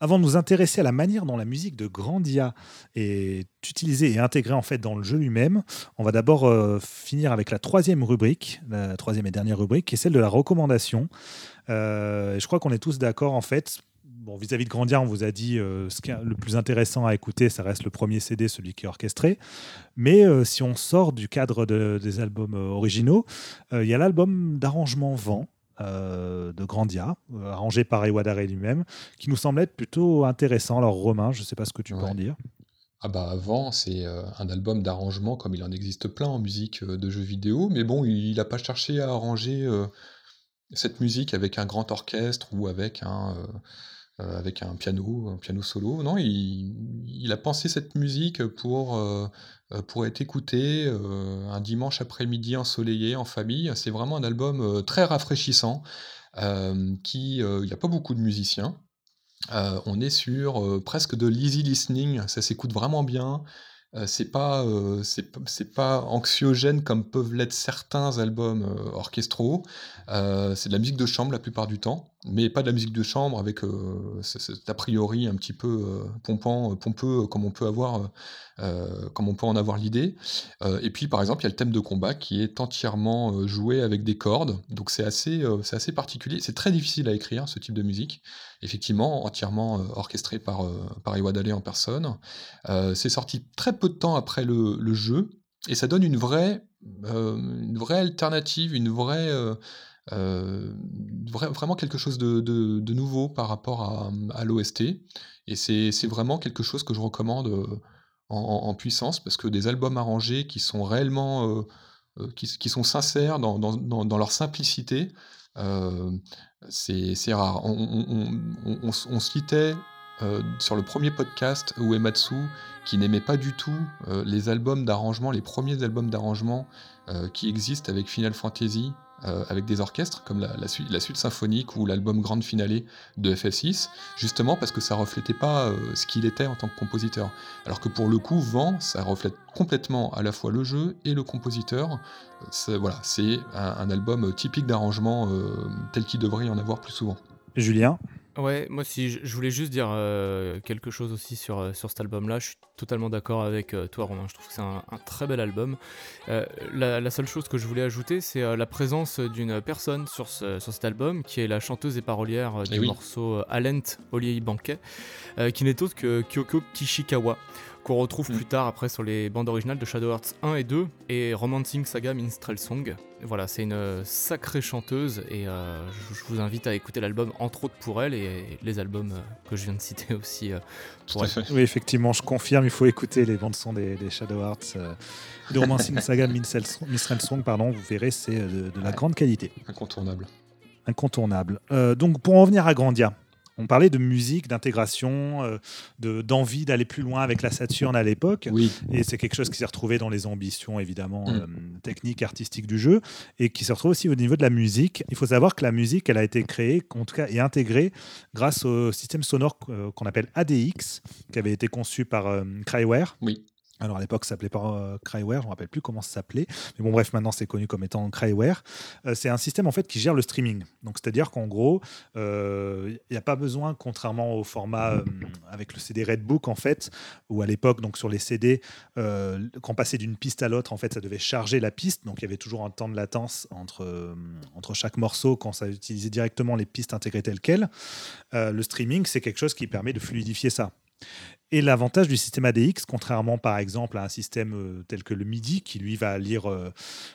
Avant de nous intéresser à la manière dont la musique de Grandia est utilisée et intégrée en fait dans le jeu lui-même, on va d'abord euh, finir avec la troisième rubrique, la troisième et dernière rubrique, qui est celle de la recommandation. Euh, je crois qu'on est tous d'accord en fait. Bon, vis-à-vis de Grandia, on vous a dit euh, ce qui est le plus intéressant à écouter, ça reste le premier CD, celui qui est orchestré. Mais si on sort du cadre des albums originaux, il y a l'album d'arrangement Vent, euh, de Grandia, euh, arrangé par Iwadare lui-même, qui nous semble être plutôt intéressant. Alors Romain, je ne sais pas ce que tu peux en dire. Ah bah avant, c'est euh, un album d'arrangement comme il en existe plein en musique de jeux vidéo, mais bon, il n'a pas cherché à arranger cette musique avec un grand orchestre ou avec un, avec un piano, un piano solo. Non, il, a pensé cette musique pour, pour être écouté un dimanche après-midi ensoleillé en famille. C'est vraiment un album très rafraîchissant. qui, il n'y a pas beaucoup de musiciens. on est sur presque de l'easy listening, ça s'écoute vraiment bien. c'est pas, c'est pas anxiogène comme peuvent l'être certains albums orchestraux. c'est de la musique de chambre la plupart du temps mais pas de la musique de chambre avec euh, cet a priori un petit peu euh, pompant, euh, pompeux comme on peut avoir, comme on peut en avoir l'idée. et puis par exemple, il y a le thème de combat qui est entièrement joué avec des cordes, donc c'est assez, c'est assez particulier. C'est très difficile à écrire ce type de musique. Effectivement, entièrement orchestré par par Iwadale en personne. c'est sorti très peu de temps après le, le jeu et ça donne une vraie, une vraie alternative, une vraie euh, vraiment quelque chose de, nouveau par rapport à, l'OST. Et c'est vraiment quelque chose que je recommande euh, en, puissance parce que des albums arrangés qui sont réellement, euh, qui, sont sincères dans, leur simplicité, c'est rare. On, se quittait sur le premier podcast Uematsu qui n'aimait pas du tout les albums d'arrangement, les premiers albums d'arrangement qui existent avec Final Fantasy euh, avec des orchestres, comme la, suite, symphonique ou l'album Grande Finale de FF6, justement parce que ça reflétait pas euh, ce qu'il était en tant que compositeur. Alors que pour le coup, Vent, ça reflète complètement à la fois le jeu et le compositeur. Voilà, c'est un, album typique d'arrangement euh, tel qu'il devrait y en avoir plus souvent. Julien? Ouais, moi si je voulais juste dire euh, quelque chose aussi sur, euh, sur cet album-là. Je suis totalement d'accord avec euh, toi, Romain. Je trouve que c'est un, très bel album. La, seule chose que je voulais ajouter, c'est la présence d'une personne sur, ce, sur cet album, qui est la chanteuse et parolière du eh morceau Alent Oliei Banquet, qui n'est autre que Kyoko Kishikawa qu'on retrouve mm. plus tard après sur les bandes originales de Shadow Hearts 1 et 2 et Romancing Saga Minstrel Song. Voilà, c'est une euh, sacrée chanteuse et euh, je, vous invite à écouter l'album entre autres pour elle et les albums euh, que je viens de citer aussi pour elle. Oui, effectivement, je confirme, il faut écouter les bandes son des, Shadow Hearts. de Romancing Saga Minstrel Song, pardon, vous verrez, c'est de, la grande qualité. Incontournable. Incontournable. donc pour en venir à Grandia, on parlait de musique, d'intégration, euh, d'envie d'aller plus loin avec la Saturne à l'époque. Oui. Et c'est quelque chose qui s'est retrouvé dans les ambitions, évidemment, mm. euh, techniques, artistiques du jeu, et qui se retrouve aussi au niveau de la musique. Il faut savoir que la musique, elle a été créée, en tout cas, et intégrée grâce au système sonore euh, qu'on appelle ADX, qui avait été conçu par Cryware. Oui. Alors à l'époque, ça s'appelait pas euh, Cryware, je me rappelle plus comment ça s'appelait. Mais bon, bref, maintenant c'est connu comme étant Cryware. Euh, c'est un système en fait qui gère le streaming. Donc c'est-à-dire qu'en gros, euh, il n'y a pas besoin, contrairement au format avec le CD Redbook en fait, où à l'époque, donc sur les CD, quand on passait d'une piste à l'autre, en fait, ça devait charger la piste. Donc il y avait toujours un temps de latence entre, entre chaque morceau quand ça utilisait directement les pistes intégrées telles quelles. le streaming, c'est quelque chose qui permet de fluidifier ça. Et l'avantage du système ADX, contrairement par exemple à un système euh, tel que le MIDI, qui lui va lire, euh,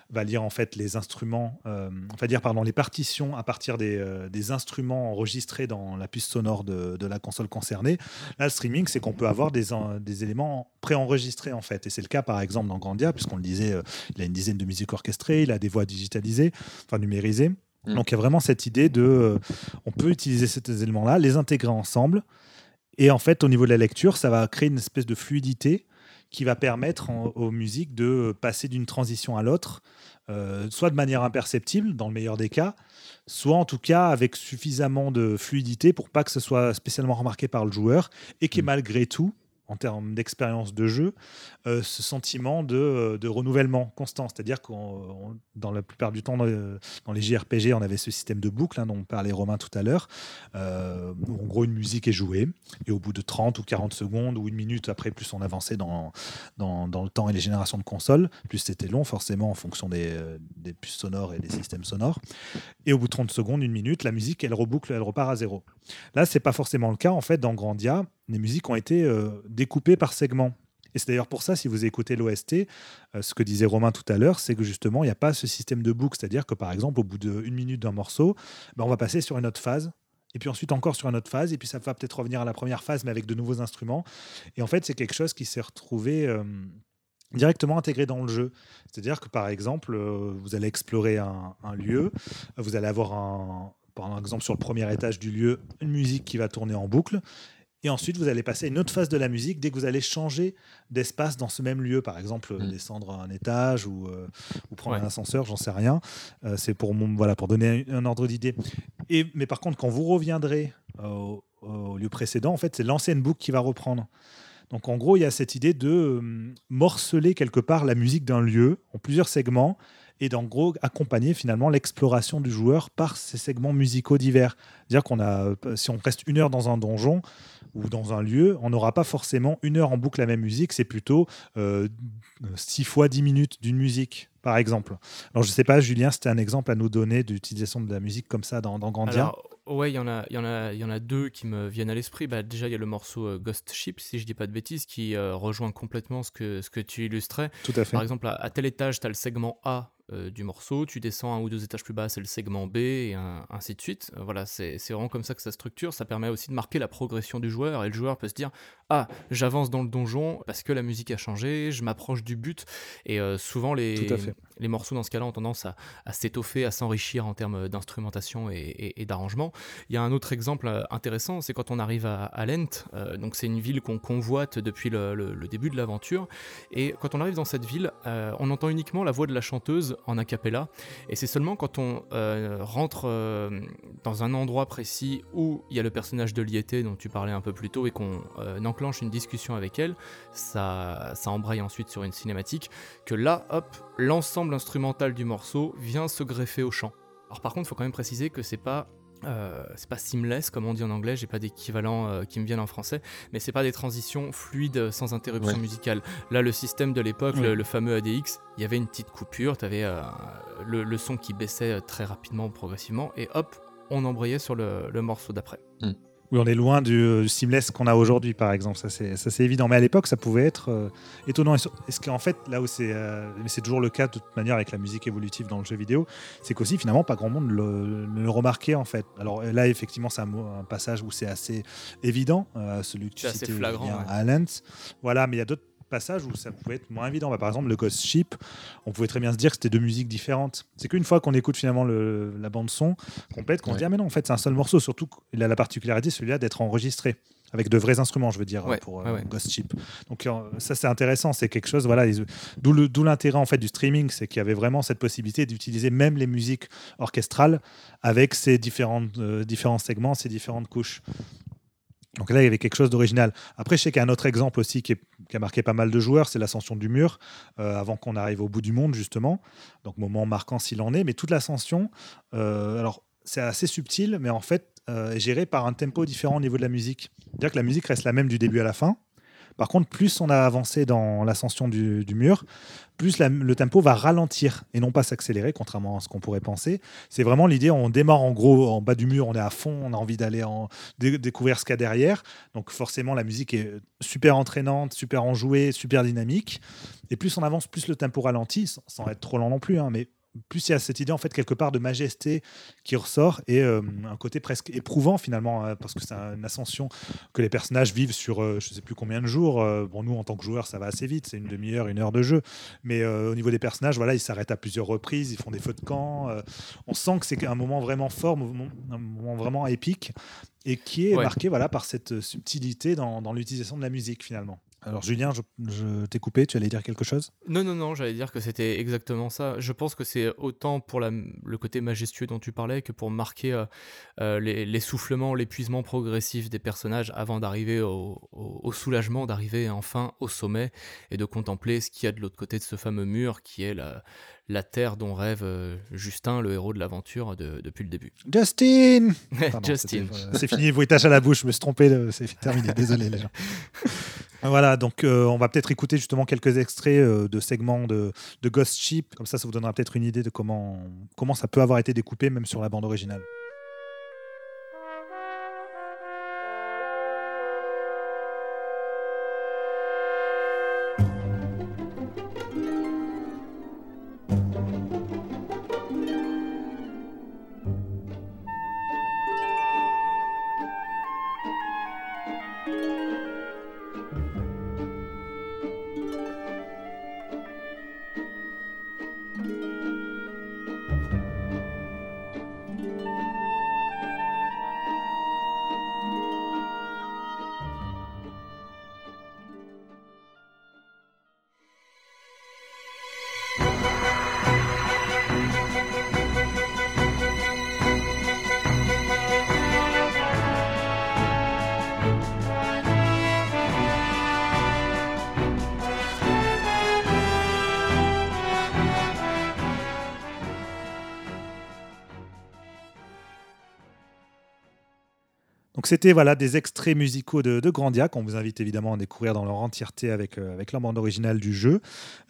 va lire en fait les instruments, euh, va dire pardon les partitions à partir des, des, instruments enregistrés dans la puce sonore de, de la console concernée. Là, le streaming, c'est qu'on peut avoir des, des éléments préenregistrés en fait, et c'est le cas par exemple dans Grandia, puisqu'on le disait, il a une dizaine de musiques orchestrées, il a des voix digitalisées, enfin numérisées. Mm. Donc il y a vraiment cette idée de, on peut utiliser ces éléments-là, les intégrer ensemble et en fait, au niveau de la lecture, ça va créer une espèce de fluidité qui va permettre aux musiques de passer d'une transition à l'autre, euh, soit de manière imperceptible, dans le meilleur des cas, soit en tout cas avec suffisamment de fluidité pour pas que ce soit spécialement remarqué par le joueur et qui mmh. malgré tout en termes d'expérience de jeu, euh, ce sentiment de, euh, de renouvellement constant. C'est-à-dire que dans la plupart du temps, dans les JRPG, on avait ce système de boucle hein, dont parlait Romain tout à l'heure, euh, en gros une musique est jouée, et au bout de 30 ou 40 secondes ou une minute après, plus on avançait dans, dans, dans le temps et les générations de consoles, plus c'était long forcément en fonction des, des, puces sonores et des systèmes sonores. Et au bout de 30 secondes, une minute, la musique, elle reboucle, elle repart à zéro. Là, c'est pas forcément le cas. En fait, dans Grandia, les musiques ont été découpées par segments. Et c'est d'ailleurs pour ça, si vous écoutez l'OST, euh, ce que disait Romain tout à l'heure, c'est que justement, il n'y a pas ce système de boucle. C'est-à-dire que par exemple, au bout d'une minute d'un morceau, ben, on va passer sur une autre phase. Et puis ensuite encore sur une autre phase, et puis ça va peut-être revenir à la première phase, mais avec de nouveaux instruments. Et en fait, c'est quelque chose qui s'est retrouvé euh, directement intégré dans le jeu. C'est-à-dire que par exemple, euh, vous allez explorer un, un, lieu, vous allez avoir un, par exemple sur le premier étage du lieu, une musique qui va tourner en boucle. Et ensuite, vous allez passer à une autre phase de la musique dès que vous allez changer d'espace dans ce même lieu. Par exemple, mm. descendre un étage ou, euh, ou prendre un ascenseur, j'en sais rien. Euh, c'est pour, voilà, pour donner un, ordre d'idée. Et, mais par contre, quand vous reviendrez euh, au, lieu précédent, en fait, c'est l'ancienne boucle qui va reprendre. Donc en gros, il y a cette idée de morceler quelque part la musique d'un lieu en plusieurs segments et d'en gros accompagner finalement l'exploration du joueur par ces segments musicaux divers. C'est-à-dire qu'on a, si on reste une heure dans un donjon, ou dans un lieu, on n'aura pas forcément une heure en boucle la même musique, c'est plutôt euh, six fois dix minutes d'une musique, par exemple. Alors je ne sais pas, Julien, c'était un exemple à nous donner d'utilisation de la musique comme ça dans, dans Grandia Alors, Ouais, il y, en a, y, en a, y en a deux qui me viennent à l'esprit. Bah, déjà, il y a le morceau euh, Ghost Ship, si je dis pas de bêtises, qui euh, rejoint complètement ce que, ce que tu illustrais. Tout à fait. Par exemple, à, à tel étage, tu as le segment A euh, du morceau, tu descends un ou deux étages plus bas, c'est le segment B, et ainsi de suite. Euh, voilà, c'est vraiment comme ça que ça structure. Ça permet aussi de marquer la progression du joueur, et le joueur peut se dire Ah, j'avance dans le donjon parce que la musique a changé, je m'approche du but. Et euh, souvent, les, les morceaux dans ce cas-là ont tendance à, s'étoffer, à s'enrichir en termes d'instrumentation et, d'arrangement. Il y a un autre exemple intéressant, c'est quand on arrive à, Lent, donc c'est une ville qu'on convoite depuis le, début de l'aventure, et quand on arrive dans cette ville, on entend uniquement la voix de la chanteuse en a cappella. Et c'est seulement quand on euh, rentre euh, dans un endroit précis où il y a le personnage de Liété dont tu parlais un peu plus tôt et qu'on euh, enclenche une discussion avec elle, ça, ça embraye ensuite sur une cinématique, que là, hop, l'ensemble instrumental du morceau vient se greffer au chant. Alors par contre, il faut quand même préciser que c'est pas euh, c'est pas seamless comme on dit en anglais, j'ai pas d'équivalent euh, qui me vienne en français, mais c'est pas des transitions fluides sans interruption musicale. Là, le système de l'époque, le, fameux ADX, il y avait une petite coupure, tu avais euh, le, son qui baissait très rapidement, progressivement, et hop, on embrayait sur le, morceau d'après. Hmm. Oui, on est loin du, seamless qu'on a aujourd'hui, par exemple. Ça, c'est évident. Mais à l'époque, ça pouvait être euh, étonnant. Est-ce qu'en fait, là où c'est. Euh, mais c'est toujours le cas, de toute manière, avec la musique évolutive dans le jeu vidéo, c'est qu'aussi, finalement, pas grand monde ne le remarquait, en fait. Alors là, effectivement, c'est un, passage où c'est assez évident. Euh, celui que tu citais, flagrant, à Lens. Voilà, mais il y a d'autres passages où ça pouvait être moins évident. Bah, par exemple, le Ghost Ship, on pouvait très bien se dire que c'était deux musiques différentes. C'est qu'une fois qu'on écoute finalement le, la bande son complète, qu'on se dit ah mais non, en fait c'est un seul morceau. Surtout il a la particularité celui-là d'être enregistré avec de vrais instruments, je veux dire, pour euh, Ghost Ship. Donc euh, ça c'est intéressant, c'est quelque chose, voilà, d'où l'intérêt en fait du streaming, c'est qu'il y avait vraiment cette possibilité d'utiliser même les musiques orchestrales avec ces différentes, euh, différents segments, ces différentes couches. Donc là, il y avait quelque chose d'original. Après, je sais qu'il y a un autre exemple aussi qui, a marqué pas mal de joueurs, c'est l'ascension du mur, euh, avant qu'on arrive au bout du monde, justement. Donc, moment marquant s'il en est. Mais toute l'ascension, euh, alors, c'est assez subtil, mais en fait, euh, est géré par un tempo différent au niveau de la musique. C'est-à-dire que la musique reste la même du début à la fin. Par contre, plus on a avancé dans l'ascension du, mur, plus le tempo va ralentir et non pas s'accélérer, contrairement à ce qu'on pourrait penser. C'est vraiment l'idée, on démarre en gros en bas du mur, on est à fond, on a envie d'aller en découvrir ce qu'il y a derrière. Donc forcément, la musique est super entraînante, super enjouée, super dynamique. Et plus on avance, plus le tempo ralentit, sans être trop lent non plus, hein, mais plus il y a cette idée en fait quelque part de majesté qui ressort et euh, un côté presque éprouvant finalement hein, parce que c'est une ascension que les personnages vivent sur euh, je sais plus combien de jours. Euh, bon nous en tant que joueurs ça va assez vite c'est une demi-heure une heure de jeu. Mais au niveau des personnages voilà ils s'arrêtent à plusieurs reprises ils font des feux de camp on sent que c'est un moment vraiment fort un moment vraiment épique et qui est marqué voilà par cette subtilité dans l'utilisation de la musique finalement alors Julien, je, t'ai coupé, tu allais dire quelque chose? Non, non, non, j'allais dire que c'était exactement ça. Je pense que c'est autant pour le côté majestueux dont tu parlais que pour marquer euh, euh, l'essoufflement, l'épuisement progressif des personnages avant d'arriver au, soulagement, d'arriver enfin au sommet et de contempler ce qu'il y a de l'autre côté de ce fameux mur qui est la, la terre dont rêve euh, Justin, le héros de l'aventure depuis le début. Justin Justin. C'est fini, vous à la bouche, je me suis trompé, c'est terminé, désolé les gens. Voilà, donc euh, on va peut-être écouter justement quelques extraits euh, de segments de, de, Ghost Ship, comme ça ça vous donnera peut-être une idée de comment, comment ça peut avoir été découpé même sur la bande originale. C'était voilà, des extraits musicaux de, Grandia qu'on vous invite évidemment à découvrir dans leur entièreté avec, euh, avec la bande originale du jeu.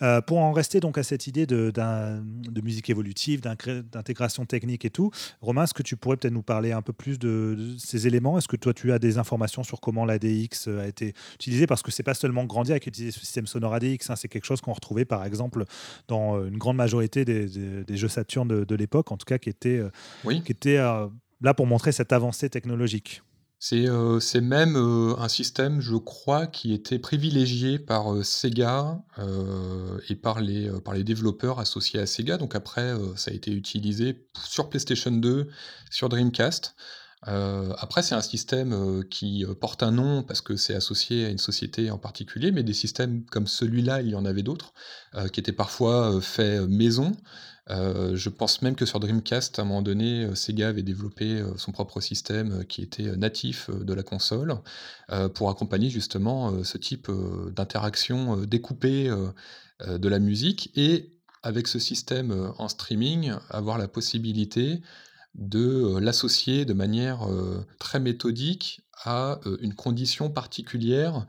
Euh, pour en rester donc à cette idée de, de musique évolutive, d'intégration technique et tout, Romain, est-ce que tu pourrais peut-être nous parler un peu plus de, ces éléments? Est-ce que toi tu as des informations sur comment l'ADX a été utilisé? Parce que c'est pas seulement Grandia qui utilise ce système sonore ADX, hein, c'est quelque chose qu'on retrouvait par exemple dans euh, une grande majorité des, des, jeux Saturn de, l'époque, en tout cas qui était, qui était là pour montrer cette avancée technologique. Euh, c'est même euh, un système, je crois, qui était privilégié par euh, Sega et par les, par les développeurs associés à Sega. Donc après, ça a été utilisé sur PlayStation 2, sur Dreamcast. Après, c'est un système qui porte un nom parce que c'est associé à une société en particulier, mais des systèmes comme celui-là, il y en avait d'autres, qui étaient parfois faits maison. Euh, je pense même que sur Dreamcast, à un moment donné, euh, Sega avait développé euh, son propre système qui était natif de la console pour accompagner justement ce type d'interaction découpée de la musique et avec ce système en streaming, avoir la possibilité de l'associer de manière très méthodique à une condition particulière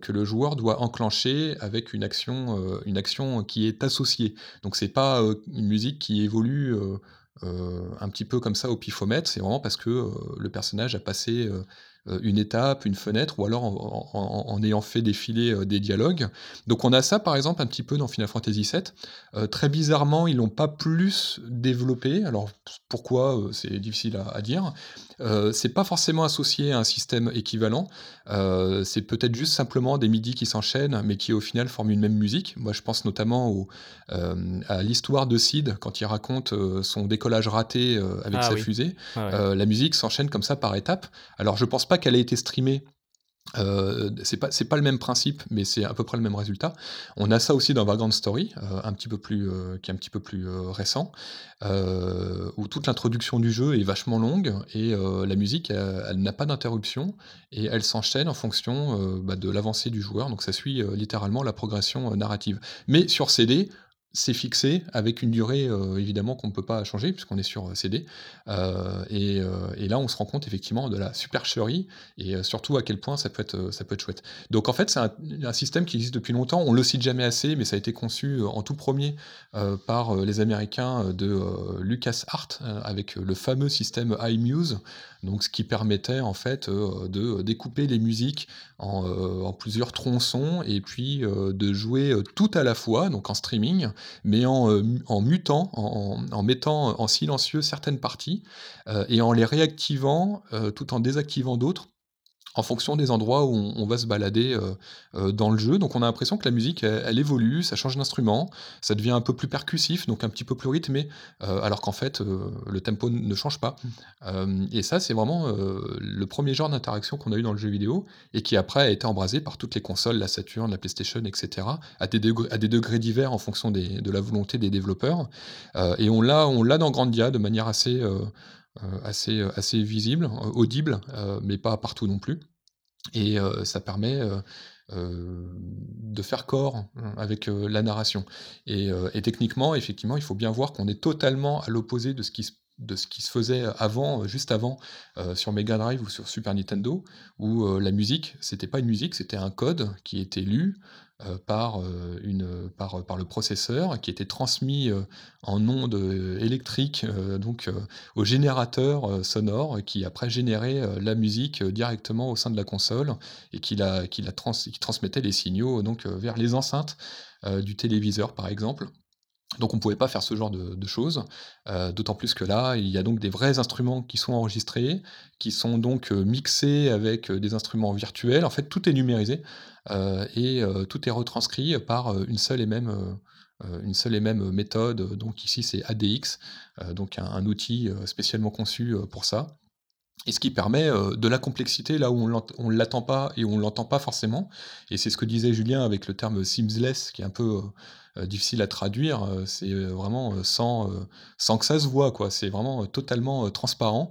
que le joueur doit enclencher avec une action, une action qui est associée. Donc c'est pas une musique qui évolue un petit peu comme ça au pifomètre, c'est vraiment parce que le personnage a passé une étape, une fenêtre, ou alors en, ayant fait défiler euh, des dialogues. Donc on a ça par exemple un petit peu dans Final Fantasy VII. Euh, très bizarrement, ils l'ont pas plus développé. Alors pourquoi, c'est difficile à, dire. C'est pas forcément associé à un système équivalent. c'est peut-être juste simplement des midis qui s'enchaînent, mais qui au final forment une même musique. Moi, je pense notamment à l'histoire de Sid quand il raconte son décollage raté avec ah sa fusée. Ah la musique s'enchaîne comme ça par étapes. Alors, je pense pas qu'elle ait été streamée euh, c'est pas c'est pas le même principe, mais c'est à peu près le même résultat. On a ça aussi dans Vagrant Story, euh, un petit peu plus euh, qui est un petit peu plus récent, où toute l'introduction du jeu est vachement longue et la musique n'a pas d'interruption et elle s'enchaîne en fonction bah, de l'avancée du joueur. Donc ça suit littéralement la progression narrative. Mais sur CD, c'est fixé avec une durée euh, évidemment qu'on ne peut pas changer puisqu'on est sur euh, CD. Euh, et, là, on se rend compte effectivement de la supercherie et surtout à quel point ça peut être, ça peut être chouette. Donc en fait, c'est un, système qui existe depuis longtemps. On le cite jamais assez, mais ça a été conçu en tout premier par les Américains de LucasArts avec le fameux système iMuse donc ce qui permettait en fait de découper les musiques en, euh, plusieurs tronçons et puis de jouer tout à la fois, donc en streaming, mais en, mutant, en, mettant en silencieux certaines parties et en les réactivant tout en désactivant d'autres en fonction des endroits où on, va se balader euh, euh, dans le jeu. Donc on a l'impression que la musique, elle, évolue, ça change d'instrument, ça devient un peu plus percussif, donc un petit peu plus rythmé, euh, alors qu'en fait, le tempo ne change pas. et ça, c'est vraiment le premier genre d'interaction qu'on a eu dans le jeu vidéo, et qui après a été embrasé par toutes les consoles, la Saturn, la PlayStation, etc., à des, degrés, à des degrés divers en fonction de la volonté des développeurs. et on l'a, on l'a dans Grandia de manière assez assez, euh, assez visible, euh, audible, mais pas partout non plus. Et ça permet de faire corps avec la narration. Et, techniquement, effectivement, il faut bien voir qu'on est totalement à l'opposé de ce qui se de ce qui se faisait avant, juste avant, sur Mega Drive ou sur Super Nintendo, où la musique, c'était pas une musique, c'était un code qui était lu, euh, par, euh, une, par, le processeur qui était transmis euh, en ondes électriques donc, au générateur sonore qui après générait la musique directement au sein de la console et qui, qui transmettait les signaux donc, vers les enceintes du téléviseur par exemple. Donc on ne pouvait pas faire ce genre de, choses, d'autant plus que là, il y a donc des vrais instruments qui sont enregistrés, qui sont donc mixés avec des instruments virtuels. En fait, tout est numérisé. Euh, et euh, tout est retranscrit par euh, une seule et même une seule et même méthode. Donc ici, c'est ADX, donc un, outil spécialement conçu pour ça. Et ce qui permet de la complexité là où on ne l'attend pas et où on l'entend pas forcément. Et c'est ce que disait Julien avec le terme seamless, qui est un peu difficile à traduire. c'est vraiment sans, sans que ça se voit, quoi. C'est vraiment totalement transparent.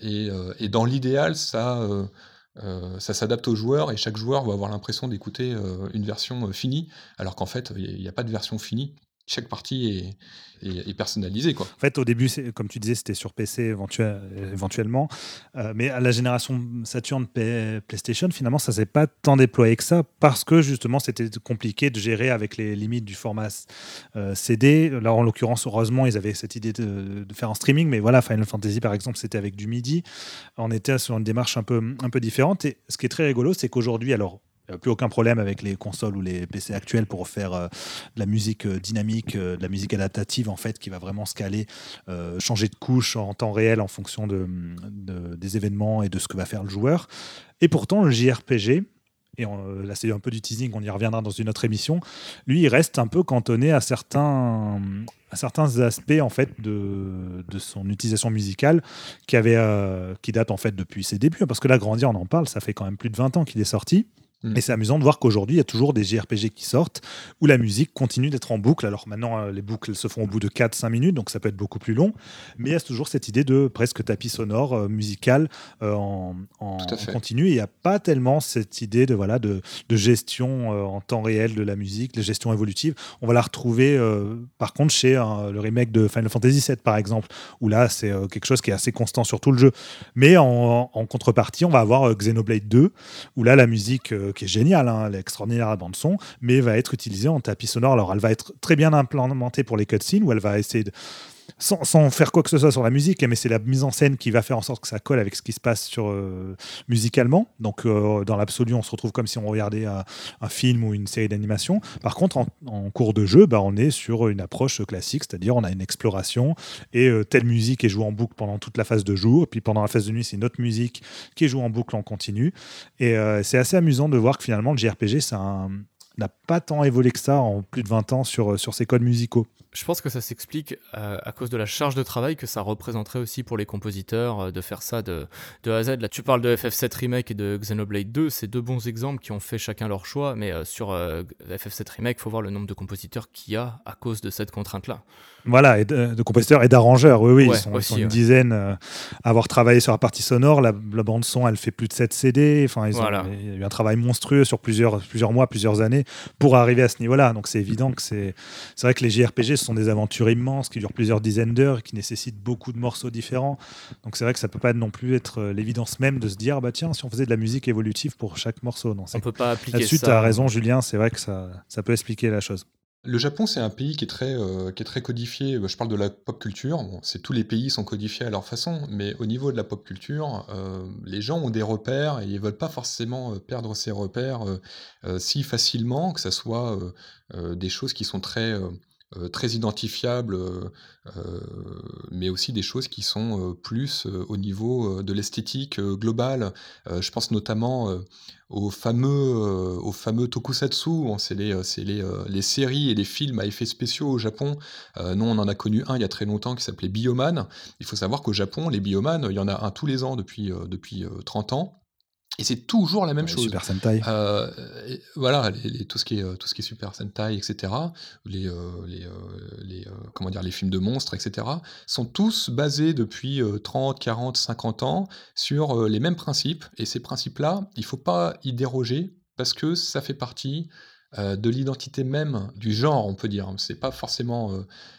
Et, et, dans l'idéal, ça euh, ça s'adapte aux joueurs et chaque joueur va avoir l'impression d'écouter euh, une version euh, finie, alors qu'en fait, il n'y a pas de version finie chaque partie est, personnalisée. Quoi. En fait, au début, comme tu disais, c'était sur PC éventuellement, euh, mais à la génération Saturn PlayStation, finalement, ça s'est pas tant déployé que ça parce que justement, c'était compliqué de gérer avec les limites du format euh, CD. Là, en l'occurrence, heureusement, ils avaient cette idée de, faire en streaming, mais voilà, Final Fantasy, par exemple, c'était avec du MIDI. On était sur une démarche un peu différente. Et ce qui est très rigolo, c'est qu'aujourd'hui, alors plus aucun problème avec les consoles ou les PC actuels pour faire euh, de la musique euh, dynamique, euh, de la musique adaptative en fait, qui va vraiment scaler, changer de couche en temps réel en fonction de, des événements et de ce que va faire le joueur. Et pourtant, le JRPG, et là c'est un peu du teasing, on y reviendra dans une autre émission, lui il reste un peu cantonné à certains, aspects en fait de, de son utilisation musicale qui, avait, qui date en fait depuis ses débuts, parce que là Grandia on en parle, ça fait quand même plus de 20 ans qu'il est sorti. Mm. Et c'est amusant de voir qu'aujourd'hui, il y a toujours des JRPG qui sortent où la musique continue d'être en boucle. Alors maintenant, euh, les boucles se font au bout de 4-5 minutes, donc ça peut être beaucoup plus long. Mais il y a toujours cette idée de presque tapis sonore euh, musical euh, en, continu. il n'y a pas tellement cette idée de, voilà, de, gestion en temps réel de la musique, de gestion évolutive. On va la retrouver par contre chez le remake de Final Fantasy VII, par exemple, où là, c'est quelque chose qui est assez constant sur tout le jeu. Mais en, en contrepartie, on va avoir Xenoblade 2, où là, la musique qui est géniale, hein, l'extraordinaire bande son, mais va être utilisée en tapis sonore. Alors, elle va être très bien implémentée pour les cutscenes, où elle va essayer de sans, faire quoi que ce soit sur la musique, mais c'est la mise en scène qui va faire en sorte que ça colle avec ce qui se passe sur, euh, musicalement. Donc, euh, dans l'absolu, on se retrouve comme si on regardait un, film ou une série d'animation. Par contre, en, cours de jeu, bah, on est sur une approche classique, c'est-à-dire on a une exploration et euh, telle musique est jouée en boucle pendant toute la phase de jour, et puis pendant la phase de nuit, c'est une autre musique qui est jouée en boucle en continu. Et c'est assez amusant de voir que finalement, le JRPG, n'a pas tant évolué que ça en plus de 20 ans sur, sur ses codes musicaux. Je pense que ça s'explique euh, à cause de la charge de travail que ça représenterait aussi pour les compositeurs euh, de faire ça de, de, A à Z. Là, tu parles de FF7 Remake et de Xenoblade 2, c'est deux bons exemples qui ont fait chacun leur choix, mais euh, sur FF7 Remake, il faut voir le nombre de compositeurs qu'il y a à cause de cette contrainte-là. Voilà, et de, compositeurs et d'arrangeurs, oui, oui, ils, sont, une dizaine à avoir travaillé sur la partie sonore. La, bande son, elle fait plus de 7 CD. Enfin, ils ont, il y a eu un travail monstrueux sur plusieurs, plusieurs mois, plusieurs années pour arriver à ce niveau-là. Donc c'est évident que c'est vrai que les JRPG sont des aventures immenses qui durent plusieurs dizaines d'heures, qui nécessitent beaucoup de morceaux différents. Donc c'est vrai que ça peut pas non plus être euh, l'évidence même de se dire bah tiens si on faisait de la musique évolutive pour chaque morceau. Non, on peut pas appliquer Là-dessus, tu as raison Julien, c'est vrai que ça, ça peut expliquer la chose. Le Japon, c'est un pays qui est très, euh, qui est très codifié. Je parle de la pop culture. c'est tous les pays sont codifiés à leur façon, mais au niveau de la pop culture, euh, les gens ont des repères et ils veulent pas forcément perdre ces repères si facilement, que ce soit des choses qui sont très euh, très identifiables, euh, euh, mais aussi des choses qui sont plus au niveau de l'esthétique globale. je pense notamment aux fameux, aux fameux tokusatsu, c'est les, les, les, séries et les films à effets spéciaux au Japon. nous, on en a connu un il y a très longtemps qui s'appelait Bioman. Il faut savoir qu'au Japon, les Bioman, il y en a un tous les ans depuis, depuis 30 ans. Et c'est toujours la même chose. Super Sentai. Euh, voilà, tout, ce qui est, tout ce qui est Super Sentai, etc., les, euh, les, euh, les comment dire, les films de monstres, etc., sont tous basés depuis 30, 40, 50 ans sur les mêmes principes. Et ces principes-là, il ne faut pas y déroger parce que ça fait partie de l'identité même du genre, on peut dire. C'est pas forcément.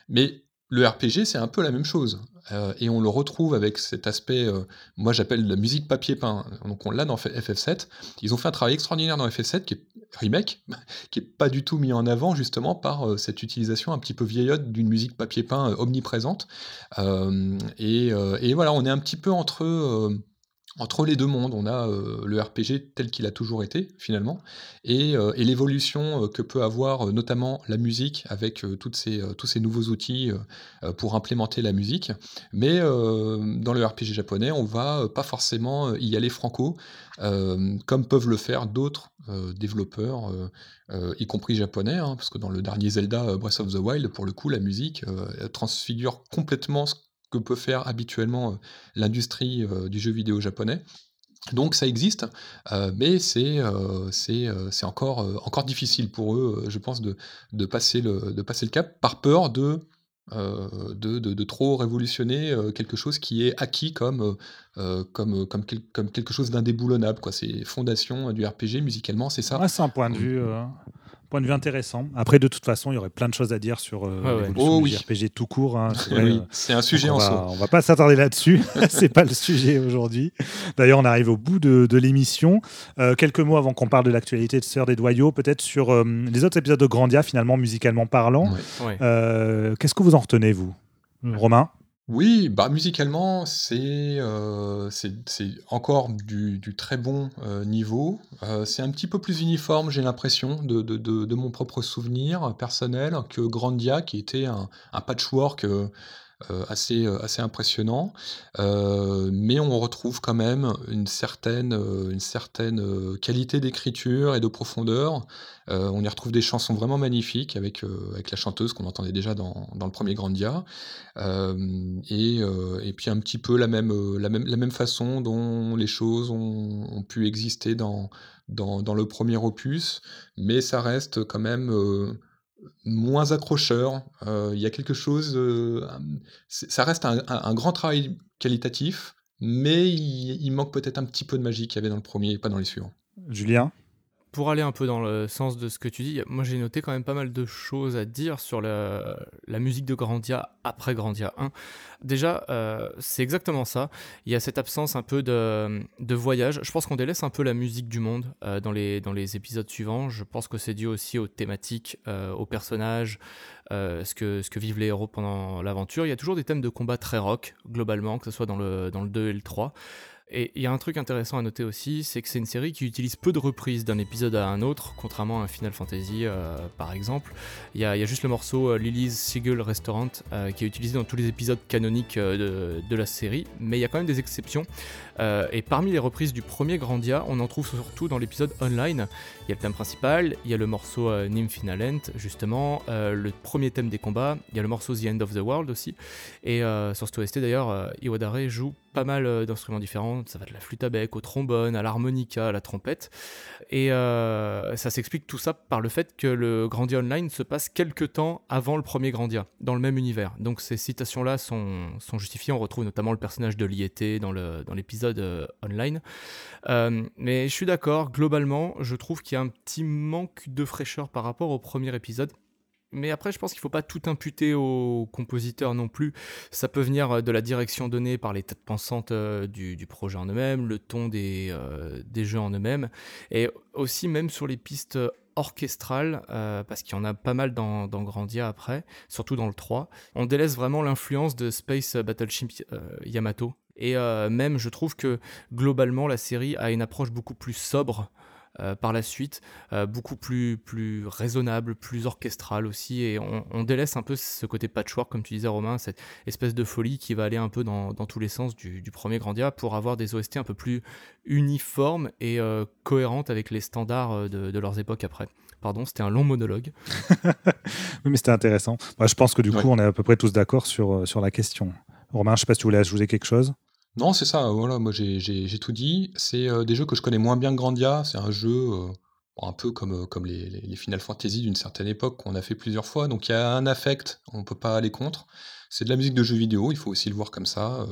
mais le RPG, c'est un peu la même chose. Euh, et on le retrouve avec cet aspect, euh, moi j'appelle la musique papier peint. Donc on l'a dans FF7. Ils ont fait un travail extraordinaire dans FF7 qui est remake, qui est pas du tout mis en avant justement par euh, cette utilisation un petit peu vieillotte d'une musique papier peint omniprésente. Et, et, voilà, on est un petit peu entre entre les deux mondes, on a euh, le RPG tel qu'il a toujours été, finalement, et, euh, l'évolution euh, que peut avoir notamment la musique avec tous ces nouveaux outils pour implémenter la musique. Mais dans le RPG japonais, on va pas forcément y aller franco, comme peuvent le faire d'autres développeurs, y compris japonais, hein, parce que dans le dernier Zelda Breath of the Wild, pour le coup, la musique transfigure complètement ce que peut faire habituellement euh, l'industrie euh, du jeu vidéo japonais. Donc ça existe, euh, mais c'est c'est encore, encore difficile pour eux, je pense, de, de, passer le, de passer le cap par peur de, de, de, trop révolutionner quelque chose qui est acquis comme, comme, comme, comme, quelque chose d'indéboulonnable. C'est fondation du RPG musicalement, c'est ça. c'est un point de vue Point de vue intéressant. Après, de toute façon, il y aurait plein de choses à dire sur euh, oh RPG tout court. Hein, c'est un sujet en soi. On va pas s'attarder là-dessus. c'est pas le sujet aujourd'hui. D'ailleurs, on arrive au bout de, l'émission. Euh, quelques mots avant qu'on parle de l'actualité de Sœur des Doyaux, peut-être sur euh, les autres épisodes de Grandia, finalement, musicalement parlant. Qu'est-ce que vous en retenez, vous Romain? Oui, bah, musicalement, c'est, euh, c'est encore du du très bon, euh, niveau. Euh, c'est un petit peu plus uniforme, j'ai l'impression, de de de mon propre souvenir personnel, que Grandia qui était un un patchwork, assez, assez impressionnant. mais on retrouve quand même une certaine, une certaine qualité d'écriture et de profondeur. on y retrouve des chansons vraiment magnifiques avec, avec la chanteuse qu'on entendait déjà dans, dans le premier Grandia. et, et puis un petit peu la même, la même, la même façon dont les choses ont, ont pu exister dans, dans, dans, le premier opus, mais ça reste quand même moins accrocheur. Euh, il y a quelque chose. Euh, ça reste un, grand travail qualitatif, mais il, manque peut-être un petit peu de magie qu'il y avait dans le premier et pas dans les suivants. Julien? Pour aller un peu dans le sens de ce que tu dis, moi j'ai noté quand même pas mal de choses à dire sur la, musique de Grandia après Grandia 1. Déjà, euh, c'est exactement ça. Il y a cette absence un peu de, voyage. Je pense qu'on délaisse un peu la musique du monde euh, dans, les, épisodes suivants. Je pense que c'est dû aussi aux thématiques, euh, aux personnages, ce, que, ce que vivent les héros pendant l'aventure. Il y a toujours des thèmes de combat très rock, globalement, que ce soit dans le, dans le 2 et le 3. Et il y a un truc intéressant à noter aussi, c'est que c'est une série qui utilise peu de reprises d'un épisode à un autre, contrairement à un Final Fantasy euh, par exemple. Il y, a, juste le morceau euh, Lily's Seagull Restaurant euh, qui est utilisé dans tous les épisodes canoniques de, de, la série, mais il y a quand même des exceptions. et parmi les reprises du premier Grandia, on en trouve surtout dans l'épisode online. Il y a le thème principal, il y a le morceau Nymphinalent justement, le premier thème des combats, il y a le morceau The End of the World aussi. Et sur cet OST d'ailleurs, Iwadare joue pas mal d'instruments différents ça va de la flûte à bec au trombone, à l'harmonica, à la trompette. Et euh, ça s'explique tout ça par le fait que le Grandia Online se passe quelques temps avant le premier Grandia, dans le même univers. Donc ces citations-là sont, sont justifiées. On retrouve notamment le personnage de Liété dans l'épisode euh, online. Euh, mais je suis d'accord, globalement, je trouve qu'il y a un petit manque de fraîcheur par rapport au premier épisode. Mais après, je pense qu'il ne faut pas tout imputer au compositeur non plus. Ça peut venir euh, de la direction donnée par les têtes pensantes euh, du, projet en eux-mêmes, le ton des, euh, des jeux en eux-mêmes, et aussi même sur les pistes orchestrales, parce qu'il y en a pas mal dans, Grandia après, surtout dans le 3. On délaisse vraiment l'influence de Space Battleship Yamato. Et même, je trouve que globalement, la série a une approche beaucoup plus sobre euh, par la suite, euh, beaucoup plus, plus raisonnable, plus orchestral aussi, et on, délaisse un peu ce côté patchwork, comme tu disais Romain, cette espèce de folie qui va aller un peu dans, tous les sens du, premier Grandia pour avoir des OST un peu plus uniformes et euh, cohérentes avec les standards de, leurs époques après. Pardon, c'était un long monologue. oui, mais c'était intéressant. Moi, je pense que du coup, on est à peu près tous d'accord sur, sur la question. Romain, je ne sais pas si tu voulais ajouter quelque chose. Non, c'est ça, voilà, moi j'ai tout dit. C'est euh, des jeux que je connais moins bien que Grandia. C'est un jeu euh, un peu comme, euh, les, Final Fantasy d'une certaine époque qu'on a fait plusieurs fois. Donc il y a un affect, on ne peut pas aller contre. C'est de la musique de jeux vidéo, il faut aussi le voir comme ça.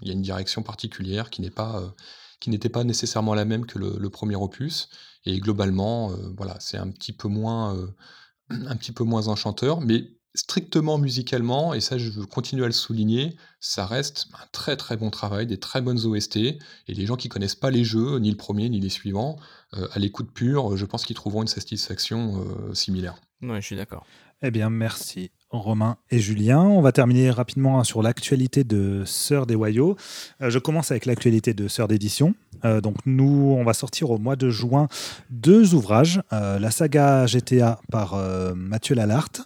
Il y a une direction particulière qui n'est pas, qui n'était pas nécessairement la même que le, premier opus. Et globalement, voilà, c'est un petit peu moins, un petit peu moins enchanteur, mais strictement musicalement, et ça je veux continuer à le souligner, ça reste un très très bon travail, des très bonnes OST, et les gens qui connaissent pas les jeux, ni le premier ni les suivants, euh, à l'écoute pure, je pense qu'ils trouveront une satisfaction euh, similaire. Oui, je suis d'accord. Eh bien, merci Romain et Julien. On va terminer rapidement sur l'actualité de Sœur des Wayaux. Euh, je commence avec l'actualité de Sœur d'édition. Euh, donc nous, on va sortir au mois de juin deux ouvrages, euh, la saga GTA par Mathieu Lalarte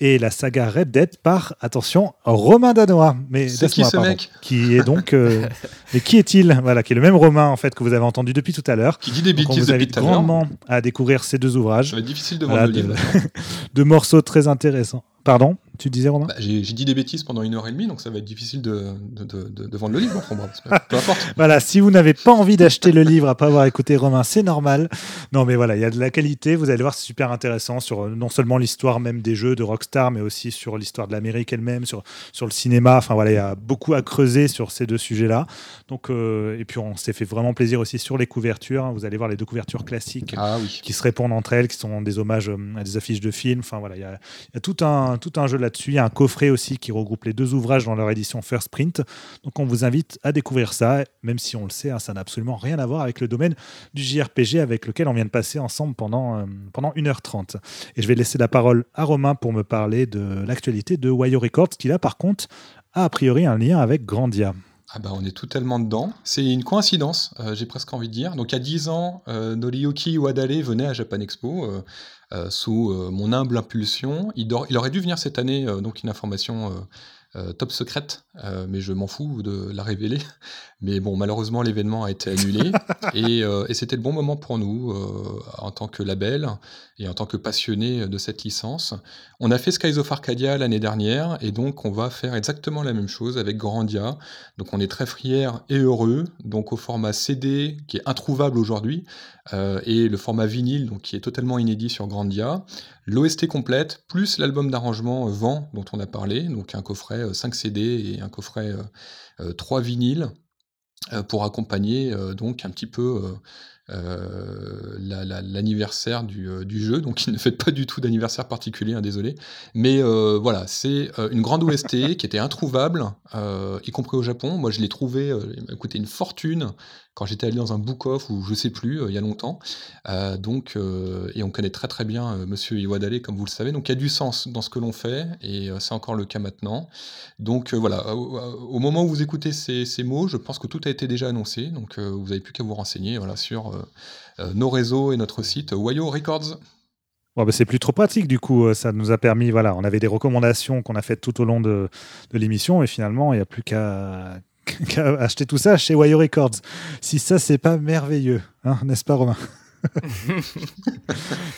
et la saga Red Dead par, attention, Romain Danois. Mais c'est qui ce mec Qui est donc... mais qui est-il? Voilà, qui est le même Romain en fait que vous avez entendu depuis tout à l'heure. Qui dit des bêtises On vous invite grandement à découvrir ces deux ouvrages. Ça va être difficile de le livre. de morceaux très intéressants. Pardon tu disais, Romain bah, J'ai dit des bêtises pendant une heure et demie, donc ça va être difficile de, de, vendre le livre. peu importe. voilà, si vous n'avez pas envie d'acheter le livre après avoir écouté Romain, c'est normal. Non, mais voilà, il y a de la qualité. Vous allez voir, c'est super intéressant sur euh, non seulement l'histoire même des jeux de Rockstar, mais aussi sur l'histoire de l'Amérique elle-même, sur, sur le cinéma. Enfin voilà, il y a beaucoup à creuser sur ces deux sujets-là. Donc, euh, et puis on s'est fait vraiment plaisir aussi sur les couvertures. Vous allez voir les deux couvertures classiques ah qui se répondent entre elles, qui sont des hommages euh, à des affiches de films. Enfin voilà, il y a, il y a tout, un, tout un jeu là-dessus. Il y a un coffret aussi qui regroupe les deux ouvrages dans leur édition First Print. Donc on vous invite à découvrir ça, même si on le sait, hein, ça n'a absolument rien à voir avec le domaine du JRPG avec lequel on vient de passer ensemble pendant, euh, pendant 1h30. Et je vais laisser la parole à Romain pour me parler de l'actualité de Wayo Records, qui là par contre a a priori un lien avec Grandia. Ah bah on est totalement dedans. C'est une coïncidence, euh, j'ai presque envie de dire. Donc il y a 10 ans, euh, Noriyuki Wadale venait à Japan Expo. Euh, euh, sous euh, mon humble impulsion. Il, aurait dû venir cette année, euh, donc une information top secrète, mais je m'en fous de la révéler. Mais bon, malheureusement, l'événement a été annulé. et, et c'était le bon moment pour nous, en tant que label et en tant que passionnés de cette licence. On a fait Skies of Arcadia l'année dernière, et donc on va faire exactement la même chose avec Grandia. Donc on est très fiers et heureux. Donc au format CD, qui est introuvable aujourd'hui, et le format vinyle, donc qui est totalement inédit sur Grandia. L'OST complète, plus l'album d'arrangement Vent, dont on a parlé, donc un coffret 5 CD et un coffret 3 vinyles. Euh, pour accompagner euh, donc un petit peu euh, l'anniversaire du, jeu. Donc il ne fait pas du tout d'anniversaire particulier, hein, désolé. Mais voilà, c'est une grande OST qui était introuvable, y compris au Japon. Moi je l'ai trouvé, il m'a coûté une fortune quand j'étais allé dans un book-off ou je sais plus, euh, il y a longtemps. Euh, donc, euh, et on connaît très très bien Monsieur Iwadale, comme vous le savez. Donc il y a du sens dans ce que l'on fait, et c'est encore le cas maintenant. Donc voilà, au, moment où vous écoutez ces, mots, je pense que tout a été déjà annoncé. Donc vous n'avez plus qu'à vous renseigner voilà, sur nos réseaux et notre site Wayo Records. Bon, bah, c'est plus trop pratique du coup. Ça nous a permis, voilà, on avait des recommandations qu'on a faites tout au long de, de l'émission et finalement il n'y a plus qu'à acheter tout ça chez Wire Records. Si ça, c'est pas merveilleux, hein, n'est-ce pas, Romain?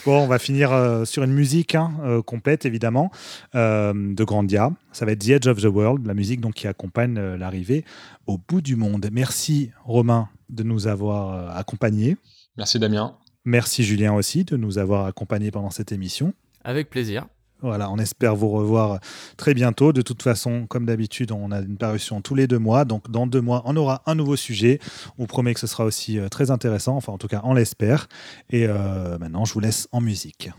Bon, on va finir euh, sur une musique hein, euh, complète, évidemment, euh, de Grandia. Ça va être The Edge of the World, la musique donc, qui accompagne l'arrivée au bout du monde. Merci, Romain, de nous avoir accompagnés. Merci, Damien. Merci, Julien, aussi, de nous avoir accompagnés pendant cette émission. Avec plaisir. Voilà, on espère vous revoir très bientôt. De toute façon, comme d'habitude, on a une parution tous les deux mois. Donc, dans deux mois, on aura un nouveau sujet. On vous promet que ce sera aussi euh, très intéressant. Enfin, en tout cas, on l'espère. Et euh, maintenant, je vous laisse en musique.